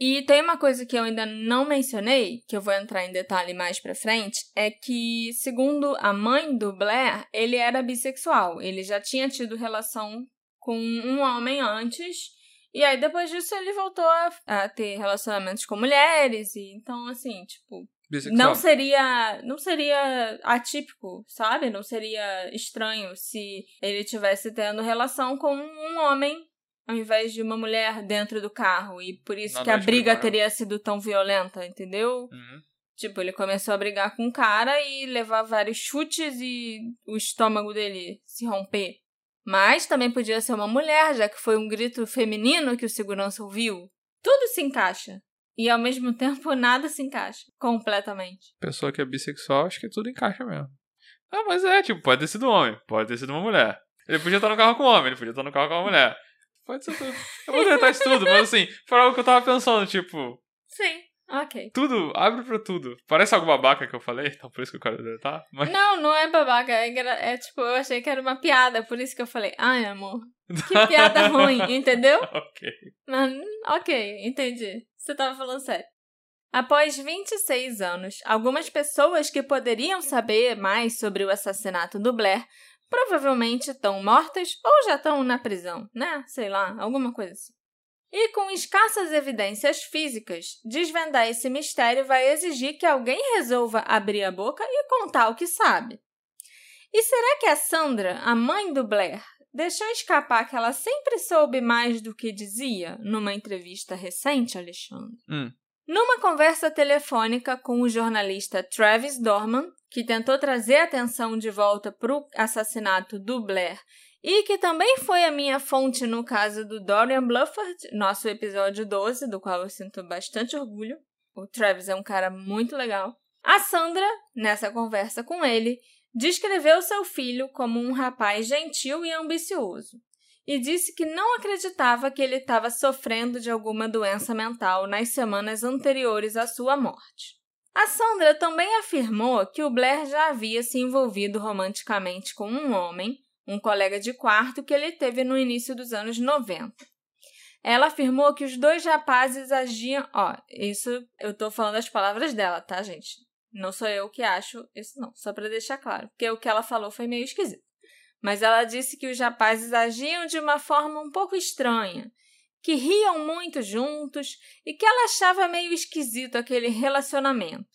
E tem uma coisa que eu ainda não mencionei, que eu vou entrar em detalhe mais pra frente, é que, segundo a mãe do Blair, ele era bissexual. Ele já tinha tido relação com um homem antes, e aí depois disso ele voltou a, a ter relacionamentos com mulheres, e então, assim, tipo. Bissexual. Não seria, não seria atípico, sabe? Não seria estranho se ele tivesse tendo relação com um homem ao invés de uma mulher dentro do carro. E por isso que a briga teria sido tão violenta, entendeu? Uhum. Tipo, ele começou a brigar com o cara e levar vários chutes e o estômago dele se romper. Mas também podia ser uma mulher, já que foi um grito feminino que o segurança ouviu. Tudo se encaixa. E ao mesmo tempo nada se encaixa. Completamente. Pessoa que é bissexual, acho que tudo encaixa mesmo. Ah, mas é, tipo, pode ter sido um homem, pode ter sido uma mulher. Ele podia estar no carro com um homem, ele podia estar no carro com uma mulher. Pode ser tudo. Eu vou tentar isso tudo, mas assim, foi algo que eu tava pensando, tipo, Sim, ok. tudo, abre pra tudo. Parece algo babaca que eu falei, então por isso que eu quero deletar. Mas Não, não é babaca. É, é tipo, eu achei que era uma piada, por isso que eu falei, ai amor, que piada ruim, entendeu? ok. Mas, ok, entendi. Você tava falando sério. Após 26 anos, algumas pessoas que poderiam saber mais sobre o assassinato do Blair provavelmente estão mortas ou já estão na prisão, né? Sei lá, alguma coisa assim. E com escassas evidências físicas, desvendar esse mistério vai exigir que alguém resolva abrir a boca e contar o que sabe. E será que a Sandra, a mãe do Blair, deixou escapar que ela sempre soube mais do que dizia numa entrevista recente, Alexandre? Hum. Numa conversa telefônica com o jornalista Travis Dorman, que tentou trazer a atenção de volta para o assassinato do Blair e que também foi a minha fonte no caso do Dorian Blufford, nosso episódio 12, do qual eu sinto bastante orgulho. O Travis é um cara muito legal. A Sandra, nessa conversa com ele, descreveu seu filho como um rapaz gentil e ambicioso e disse que não acreditava que ele estava sofrendo de alguma doença mental nas semanas anteriores à sua morte. A Sandra também afirmou que o Blair já havia se envolvido romanticamente com um homem, um colega de quarto que ele teve no início dos anos 90. Ela afirmou que os dois rapazes agiam. Ó, isso eu tô falando as palavras dela, tá, gente? Não sou eu que acho isso, não. Só para deixar claro. Porque o que ela falou foi meio esquisito. Mas ela disse que os rapazes agiam de uma forma um pouco estranha, que riam muito juntos e que ela achava meio esquisito aquele relacionamento.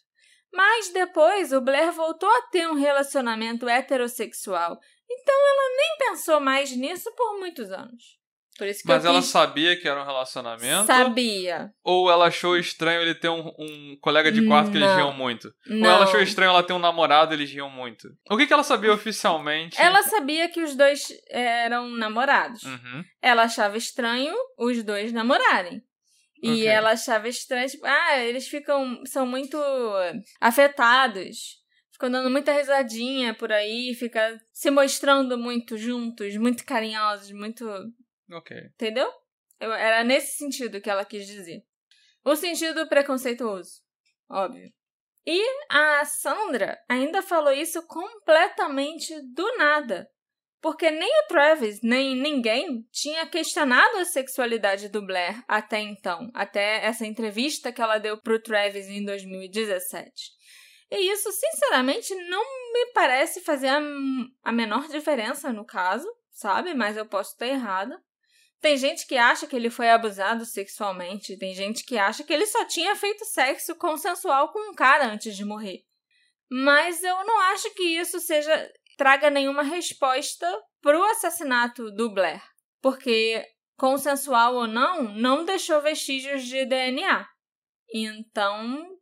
Mas depois o Blair voltou a ter um relacionamento heterossexual, então ela nem pensou mais nisso por muitos anos. Por isso que Mas ela quis... sabia que era um relacionamento? sabia. Ou ela achou estranho ele ter um, um colega de quarto que eles Não. riam muito? Ou Não. ela achou estranho ela ter um namorado e eles riam muito? O que, que ela sabia oficialmente? Ela sabia que os dois eram namorados. Uhum. Ela achava estranho os dois namorarem. E Ok. ela achava estranho, tipo, ah, eles ficam, são muito afetados. Ficam dando muita risadinha por aí, fica se mostrando muito juntos, muito carinhosos, muito. Ok. Entendeu? Eu- era nesse sentido que ela quis dizer. O sentido preconceituoso, óbvio. E a Sandra ainda falou isso completamente do nada. Porque nem o Travis, nem ninguém tinha questionado a sexualidade do Blair até então, até essa entrevista que ela deu pro Travis em 2017. E isso, sinceramente, não me parece fazer a, menor diferença no caso, sabe? Mas eu posso estar errada. Tem gente que acha que ele foi abusado sexualmente, tem gente que acha que ele só tinha feito sexo consensual com um cara antes de morrer. Mas eu não acho que isso seja traga nenhuma resposta pro assassinato do Blair, porque consensual ou não, não deixou vestígios de DNA. Então,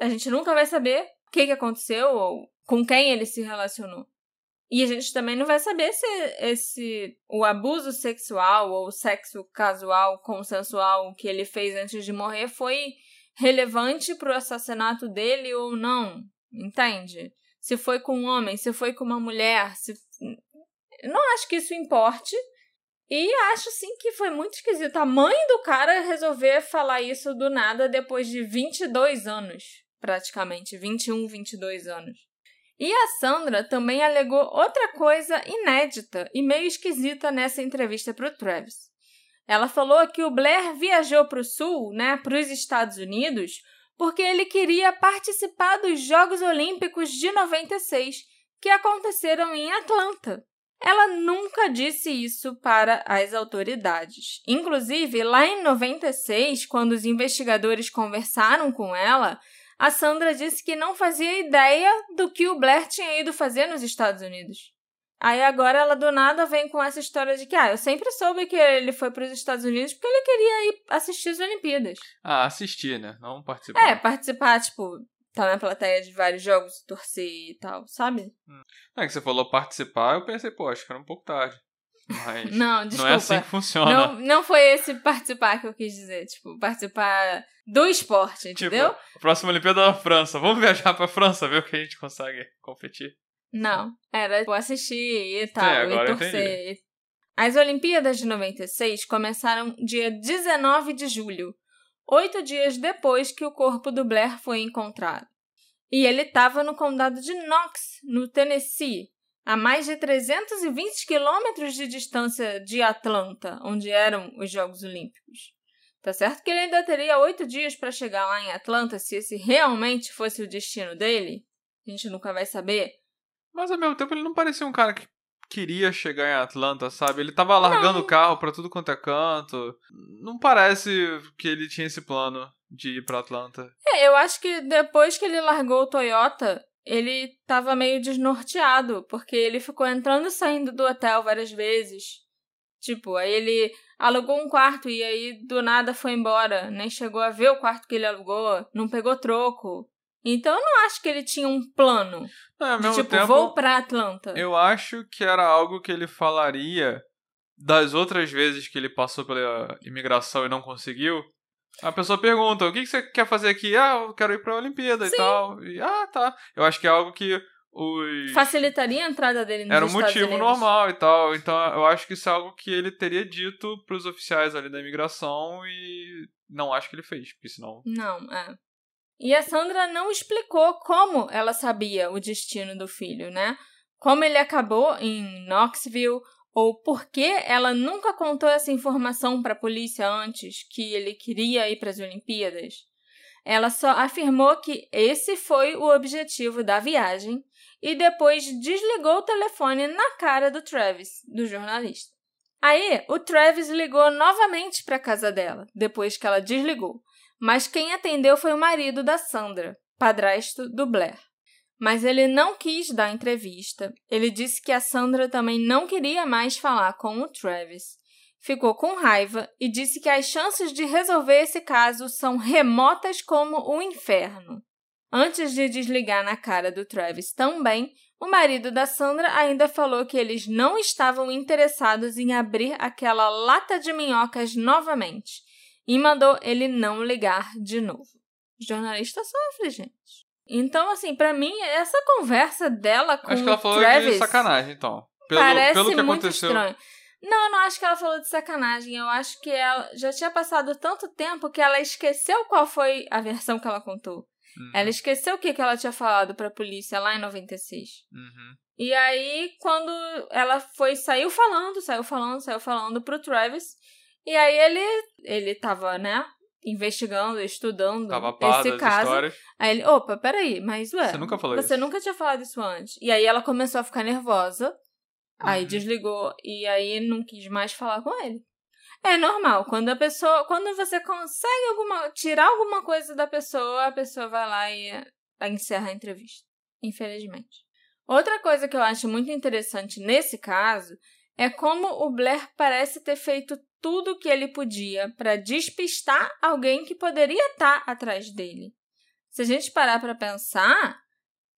a gente nunca vai saber o que, que aconteceu ou com quem ele se relacionou. E a gente também não vai saber se esse o abuso sexual ou sexo casual consensual que ele fez antes de morrer foi relevante para o assassinato dele ou não, entende? Se foi com um homem, se foi com uma mulher, se não acho que isso importe. E acho sim que foi muito esquisito. A mãe do cara resolver falar isso do nada depois de 22 anos, praticamente, 21, 22 anos. E a Sandra também alegou outra coisa inédita e meio esquisita nessa entrevista para o Travis. Ela falou que o Blair viajou para o sul, né, para os Estados Unidos, porque ele queria participar dos Jogos Olímpicos de 96, que aconteceram em Atlanta. Ela nunca disse isso para as autoridades. Inclusive, lá em 96, quando os investigadores conversaram com ela, a Sandra disse que não fazia ideia do que o Blair tinha ido fazer nos Estados Unidos. Aí agora ela do nada vem com essa história de que, ah, eu sempre soube que ele foi para os Estados Unidos porque ele queria ir assistir as Olimpíadas. Ah, assistir, né? Não participar. É, participar, tipo, tá na plateia de vários jogos, torcer e tal, sabe? Hum. É que você falou participar, eu pensei, pô, acho que era um pouco tarde. Mas não, desculpa. não é assim que funciona. Não, não foi esse participar que eu quis dizer. Tipo, participar do esporte, Tipo, entendeu? a próxima Olimpíada da França. Vamos viajar pra França, ver o que a gente consegue competir. Não, era tipo, assistir e tal, agora e torcer. As Olimpíadas de 96 começaram dia 19 de julho, oito dias depois que o corpo do Blair foi encontrado. E ele estava no condado de Knox, no Tennessee, a mais de 320 quilômetros de distância de Atlanta, onde eram os Jogos Olímpicos. Tá certo que ele ainda teria oito dias para chegar lá em Atlanta se esse realmente fosse o destino dele. A gente nunca vai saber. Mas ao mesmo tempo ele não parecia um cara que queria chegar em Atlanta, sabe? Ele tava largando Não. o carro pra tudo quanto é canto. Não parece que ele tinha esse plano de ir pra Atlanta. É, eu acho que depois que ele largou o Toyota, ele tava meio desnorteado, porque ele ficou entrando e saindo do hotel várias vezes. Tipo, aí ele alugou um quarto e aí do nada foi embora, nem chegou a ver o quarto que ele alugou, não pegou troco. Então eu não acho que ele tinha um plano ao de tipo, tempo, vou pra Atlanta. eu acho que era algo que ele falaria das outras vezes que ele passou pela imigração e não conseguiu. A pessoa pergunta, o que que você quer fazer aqui? Ah, eu quero ir pra Olimpíada Sim. e tal. E, ah, tá. Eu acho que é algo que os... Facilitaria a entrada dele nos Era um Estados motivo Unidos. normal e tal. Então eu acho que isso é algo que ele teria dito pros oficiais ali da imigração e não acho que ele fez, porque senão. Não, é. E a Sandra não explicou como ela sabia o destino do filho, né? Como ele acabou em Knoxville ou por que ela nunca contou essa informação para a polícia antes que ele queria ir para as Olimpíadas. Ela só afirmou que esse foi o objetivo da viagem e depois desligou o telefone na cara do Travis, do jornalista. Aí, o Travis ligou novamente para a casa dela, depois que ela desligou. Mas quem atendeu foi o marido da Sandra, padrasto do Blair. Mas ele não quis dar entrevista. Ele disse que a Sandra também não queria mais falar com o Travis. Ficou com raiva e disse que as chances de resolver esse caso são remotas como o inferno. Antes de desligar na cara do Travis também, o marido da Sandra ainda falou que eles não estavam interessados em abrir aquela lata de minhocas novamente e mandou ele não ligar de novo. O jornalista sofre, gente. Então, assim, pra mim, essa conversa dela com acho que ela o falou Travis de sacanagem, então. Pelo, parece pelo que muito aconteceu. estranho. Não, eu não acho que ela falou de sacanagem. Eu acho que ela já tinha passado tanto tempo que ela esqueceu qual foi a versão que ela contou. Uhum, Ela esqueceu o que, que ela tinha falado pra polícia lá em 96. uhum. E aí, quando ela foi, saiu falando, saiu falando, saiu falando pro Travis. E aí ele, ele tava, né, investigando, estudando esse caso. histórias. Aí ele, opa, peraí, mas ué. Você nunca falou Você isso. nunca tinha falado isso antes. E aí ela começou a ficar nervosa. Aí Uhum. desligou e aí não quis mais falar com ele. É normal, quando a pessoa, quando você consegue alguma, tirar alguma coisa da pessoa, a pessoa vai lá e encerra a entrevista. Infelizmente. Outra coisa que eu acho muito interessante nesse caso é como o Blair parece ter feito tudo o que ele podia para despistar alguém que poderia estar atrás dele. Se a gente parar para pensar,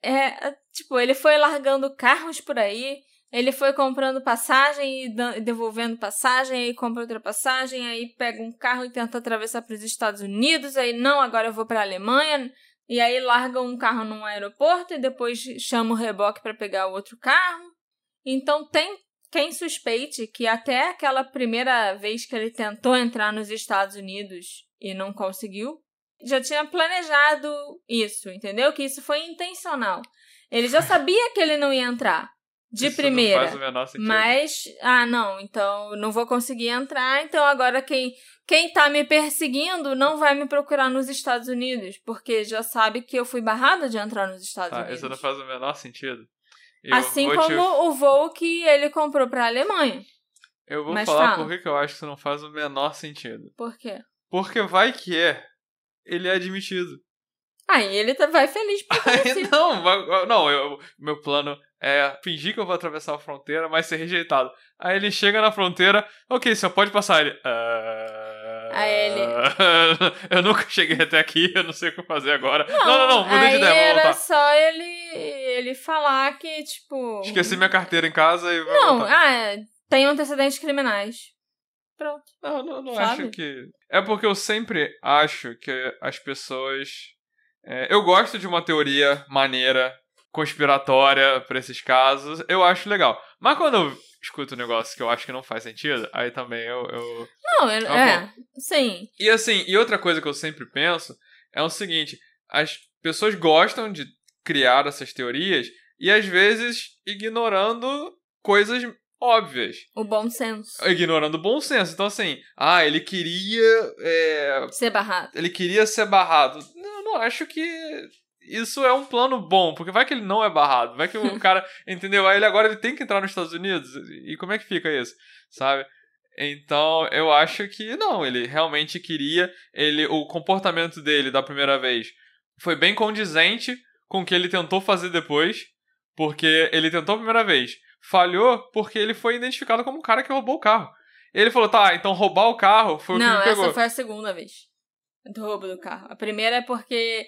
É, tipo, ele foi largando carros por aí, ele foi comprando passagem e devolvendo passagem, aí compra outra passagem, aí pega um carro e tenta atravessar para os Estados Unidos, aí não, agora eu vou para a Alemanha, e aí larga um carro num aeroporto e depois chama o reboque para pegar o outro carro. Então tem quem suspeite que até aquela primeira vez que ele tentou entrar nos Estados Unidos e não conseguiu, já tinha planejado isso, entendeu? Que isso foi intencional. Ele já sabia que ele não ia entrar de Isso primeira. Não faz o menor sentido. Mas, ah, não, então não vou conseguir entrar, então agora quem quem tá me perseguindo não vai me procurar nos Estados Unidos, porque já sabe que eu fui barrada de entrar nos Estados Ah, Unidos. isso não faz o menor sentido. Eu Assim como te- o voo que ele comprou pra Alemanha. Eu vou Mas falar fala. por que eu acho que isso não faz o menor sentido. Por quê? Porque vai que é. Ele é admitido. Aí ele tá- vai feliz por Aí, conhecer. não, não, eu- meu plano é fingir que eu vou atravessar a fronteira, mas ser rejeitado. Aí ele chega na fronteira, ok, você pode passar. Ele. "Ah, Aí ele- eu nunca cheguei até aqui, eu não sei o que fazer agora. Não, não, não, mudei aí de ideia, era voltar. só ele, ele falar que, tipo... Esqueci minha carteira em casa e Não, voltar. ah, tem antecedentes criminais. Pronto. Não, não, não Sabe? acho que. É porque eu sempre acho que as pessoas. é, eu gosto de uma teoria maneira, conspiratória pra esses casos. Eu acho legal. Mas quando eu escuto um negócio que eu acho que não faz sentido, aí também eu. eu... Não, eu- Tá é, sim. E assim, e outra coisa que eu sempre penso é o seguinte: as pessoas gostam de criar essas teorias e às vezes ignorando coisas óbvias. O bom senso. Ignorando o bom senso. Então, assim, ah, ele queria. é, Ser barrado. ele queria ser barrado. Não, eu não acho que isso é um plano bom, porque vai que ele não é barrado, vai que o cara, entendeu? Aí ele agora ele tem que entrar nos Estados Unidos, e como é que fica isso, sabe? Então, eu acho que não, ele realmente queria, ele o comportamento dele da primeira vez foi bem condizente com o que ele tentou fazer depois, porque ele tentou a primeira vez, falhou porque ele foi identificado como um cara que roubou o carro. Ele falou, tá, então roubar o carro foi o Não, que me pegou. essa foi a segunda vez. Do roubo do carro. A primeira é porque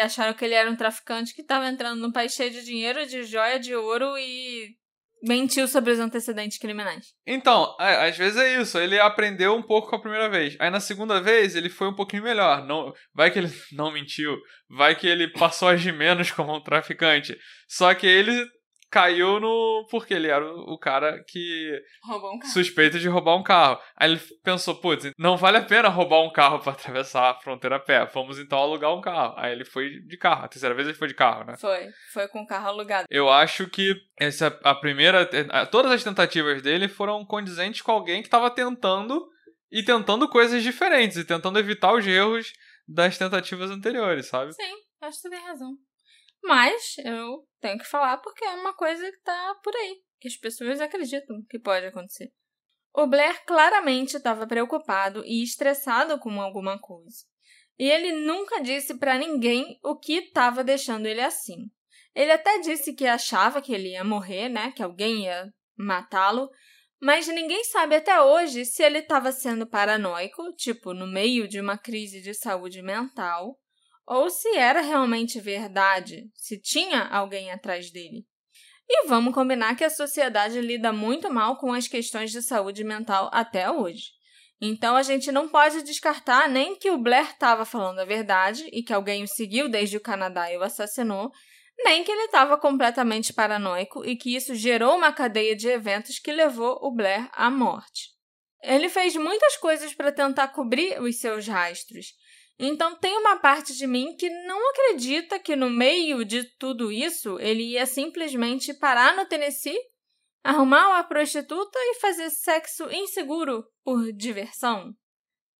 acharam que ele era um traficante que estava entrando num país cheio de dinheiro, de joia, de ouro e mentiu sobre os antecedentes criminais. Então, é, às vezes é isso. Ele aprendeu um pouco com a primeira vez. Aí na segunda vez ele foi um pouquinho melhor. Não, vai que ele não mentiu. Vai que ele passou a agir menos como um traficante. Só que ele caiu no. Porque ele era o, cara que. Roubou um carro. suspeito de roubar um carro. Aí ele pensou, putz, não vale a pena roubar um carro pra atravessar a fronteira a pé. Vamos então alugar um carro. Aí ele foi de carro. A terceira vez ele foi de carro, né? Foi. Foi com o carro alugado. Eu acho que essa a primeira, todas as tentativas dele foram condizentes com alguém que estava tentando e tentando coisas diferentes e tentando evitar os erros das tentativas anteriores, sabe? Sim, acho que você tem razão. Mas eu tenho que falar porque é uma coisa que tá por aí, que as pessoas acreditam que pode acontecer. O Blair claramente estava preocupado e estressado com alguma coisa. E ele nunca disse pra ninguém o que estava deixando ele assim. Ele até disse que achava que ele ia morrer, né? Que alguém ia matá-lo. Mas ninguém sabe até hoje se ele estava sendo paranoico, tipo, no meio de uma crise de saúde mental, ou se era realmente verdade, se tinha alguém atrás dele. E vamos combinar que a sociedade lida muito mal com as questões de saúde mental até hoje. Então a gente não pode descartar nem que o Blair estava falando a verdade e que alguém o seguiu desde o Canadá e o assassinou, nem que ele estava completamente paranoico e que isso gerou uma cadeia de eventos que levou o Blair à morte. Ele fez muitas coisas para tentar cobrir os seus rastros. Então tem uma parte de mim que não acredita que no meio de tudo isso ele ia simplesmente parar no Tennessee, arrumar uma prostituta e fazer sexo inseguro por diversão.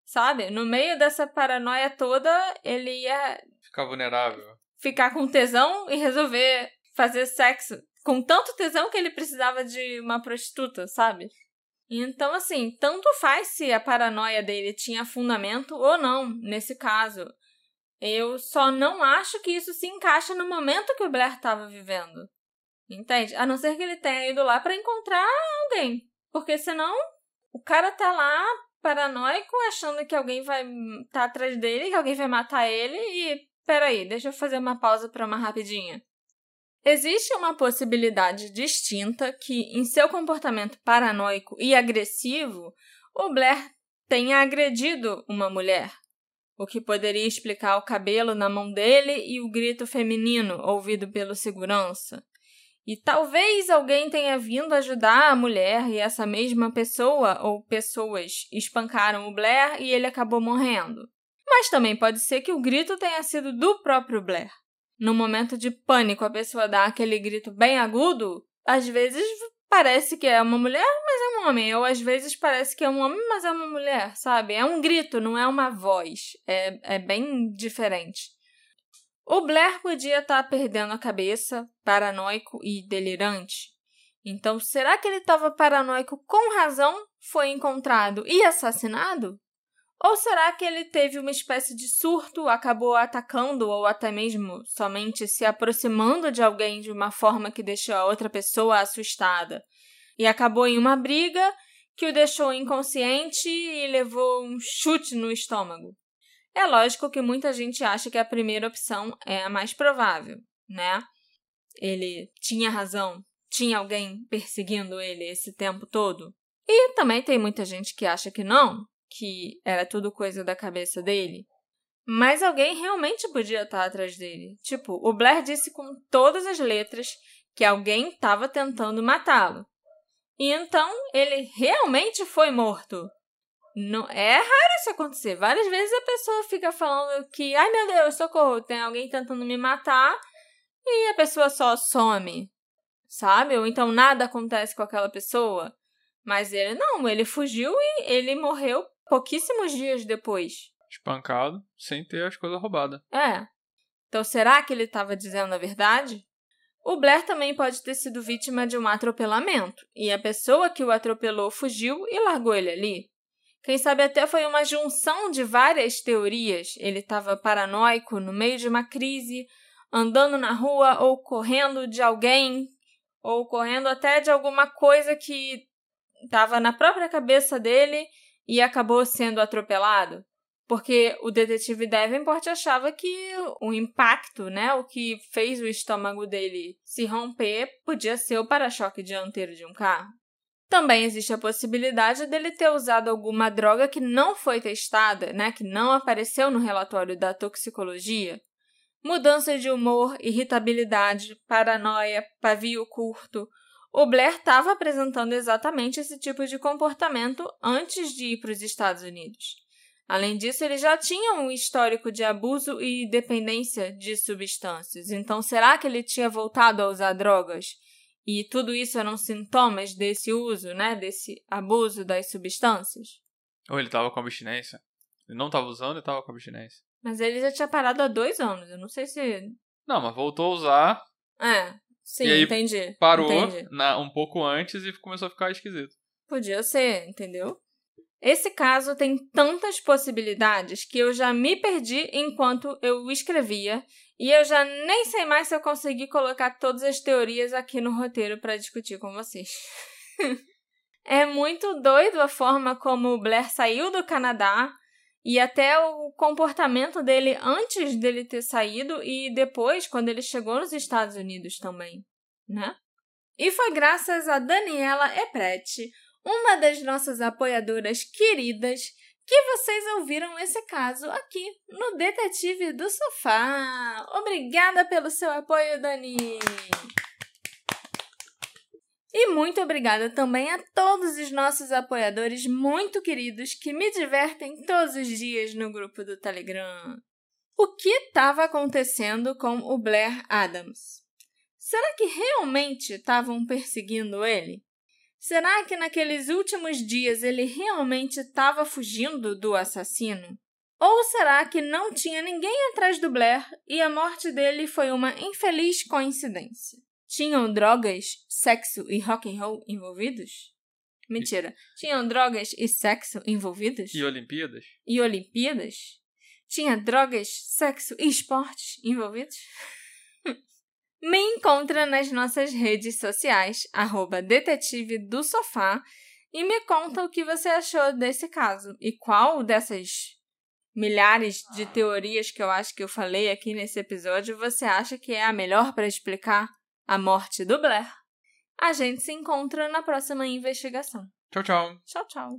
Sabe? No meio dessa paranoia toda, ele ia Ficar vulnerável. ficar com tesão e resolver fazer sexo com tanto tesão que ele precisava de uma prostituta, sabe? Então, assim, tanto faz se a paranoia dele tinha fundamento ou não, nesse caso. Eu só não acho que isso se encaixa no momento que o Blair estava vivendo. Entende? A não ser que ele tenha ido lá para encontrar alguém. Porque senão, o cara tá lá paranoico, achando que alguém vai estar atrás dele, que alguém vai matar ele e. Peraí, deixa eu fazer uma pausa pra uma rapidinha. Existe uma possibilidade distinta que, em seu comportamento paranoico e agressivo, o Blair tenha agredido uma mulher, o que poderia explicar o cabelo na mão dele e o grito feminino ouvido pelo segurança. E talvez alguém tenha vindo ajudar a mulher e essa mesma pessoa ou pessoas espancaram o Blair e ele acabou morrendo. Mas também pode ser que o grito tenha sido do próprio Blair. No momento de pânico, a pessoa dá aquele grito bem agudo, às vezes parece que é uma mulher, mas é um homem. Ou às vezes parece que é um homem, mas é uma mulher, sabe? É um grito, não é uma voz. É, é bem diferente. O Blair podia estar tá perdendo a cabeça, paranoico e delirante. Então, será que ele estava paranoico com razão, foi encontrado e assassinado? Ou será que ele teve uma espécie de surto, acabou atacando ou até mesmo somente se aproximando de alguém de uma forma que deixou a outra pessoa assustada e acabou em uma briga que o deixou inconsciente e levou um chute no estômago? É lógico que muita gente acha que a primeira opção é a mais provável, né? Ele tinha razão, tinha alguém perseguindo ele esse tempo todo. E também tem muita gente que acha que não, que era tudo coisa da cabeça dele. Mas alguém realmente podia estar atrás dele. Tipo, o Blair disse com todas as letras que alguém estava tentando matá-lo. E então ele realmente foi morto. Não, é raro isso acontecer. Várias vezes a pessoa fica falando que, ai meu Deus, socorro, tem alguém tentando me matar e a pessoa só some, sabe? Ou então nada acontece com aquela pessoa. Mas ele não, ele fugiu e ele morreu pouquíssimos dias depois. Espancado, sem ter as coisas roubadas. É. Então será que ele estava dizendo a verdade? O Blair também pode ter sido vítima de um atropelamento, e a pessoa que o atropelou fugiu e largou ele ali. Quem sabe até foi uma junção de várias teorias. Ele estava paranoico no meio de uma crise, andando na rua ou correndo de alguém, ou correndo até de alguma coisa que estava na própria cabeça dele e acabou sendo atropelado? Porque o detetive Davenport achava que o impacto, né, o que fez o estômago dele se romper, podia ser o para-choque dianteiro de um carro. Também existe a possibilidade dele ter usado alguma droga que não foi testada, né, que não apareceu no relatório da toxicologia. Mudança de humor, irritabilidade, paranoia, pavio curto, o Blair estava apresentando exatamente esse tipo de comportamento antes de ir para os Estados Unidos. Além disso, ele já tinha um histórico de abuso e dependência de substâncias. Então, será que ele tinha voltado a usar drogas? E tudo isso eram sintomas desse uso, né? Desse abuso das substâncias? Ou ele estava com abstinência? Ele não estava usando e estava com abstinência. Mas ele já tinha parado há dois anos. Eu não sei se. Não, mas voltou a usar. É. Sim, e aí entendi. Parou entendi. Na, um pouco antes e começou a ficar esquisito. Podia ser, entendeu? Esse caso tem tantas possibilidades que eu já me perdi enquanto eu escrevia e eu já nem sei mais se eu consegui colocar todas as teorias aqui no roteiro para discutir com vocês. é muito doido a forma como o Blair saiu do Canadá e até o comportamento dele antes dele ter saído e depois, quando ele chegou nos Estados Unidos também, né? E foi graças a Daniela Eprete, uma das nossas apoiadoras queridas, que vocês ouviram esse caso aqui no Detetive do Sofá. Obrigada pelo seu apoio, Dani! E muito obrigada também a todos os nossos apoiadores muito queridos que me divertem todos os dias no grupo do Telegram. O que estava acontecendo com o Blair Adams? Será que realmente estavam perseguindo ele? Será que naqueles últimos dias ele realmente estava fugindo do assassino? Ou será que não tinha ninguém atrás do Blair e a morte dele foi uma infeliz coincidência? Tinham drogas, sexo e rock and roll envolvidos? Mentira. Tinham drogas e sexo envolvidos? E Olimpíadas? E Olimpíadas? Tinha drogas, sexo e esportes envolvidos? Me encontra nas nossas redes sociais, arroba detetive do sofá, e me conta o que você achou desse caso e qual dessas milhares de teorias que eu acho que eu falei aqui nesse episódio você acha que é a melhor para explicar a morte do Blair. A gente se encontra na próxima investigação. Tchau, tchau. Tchau, tchau.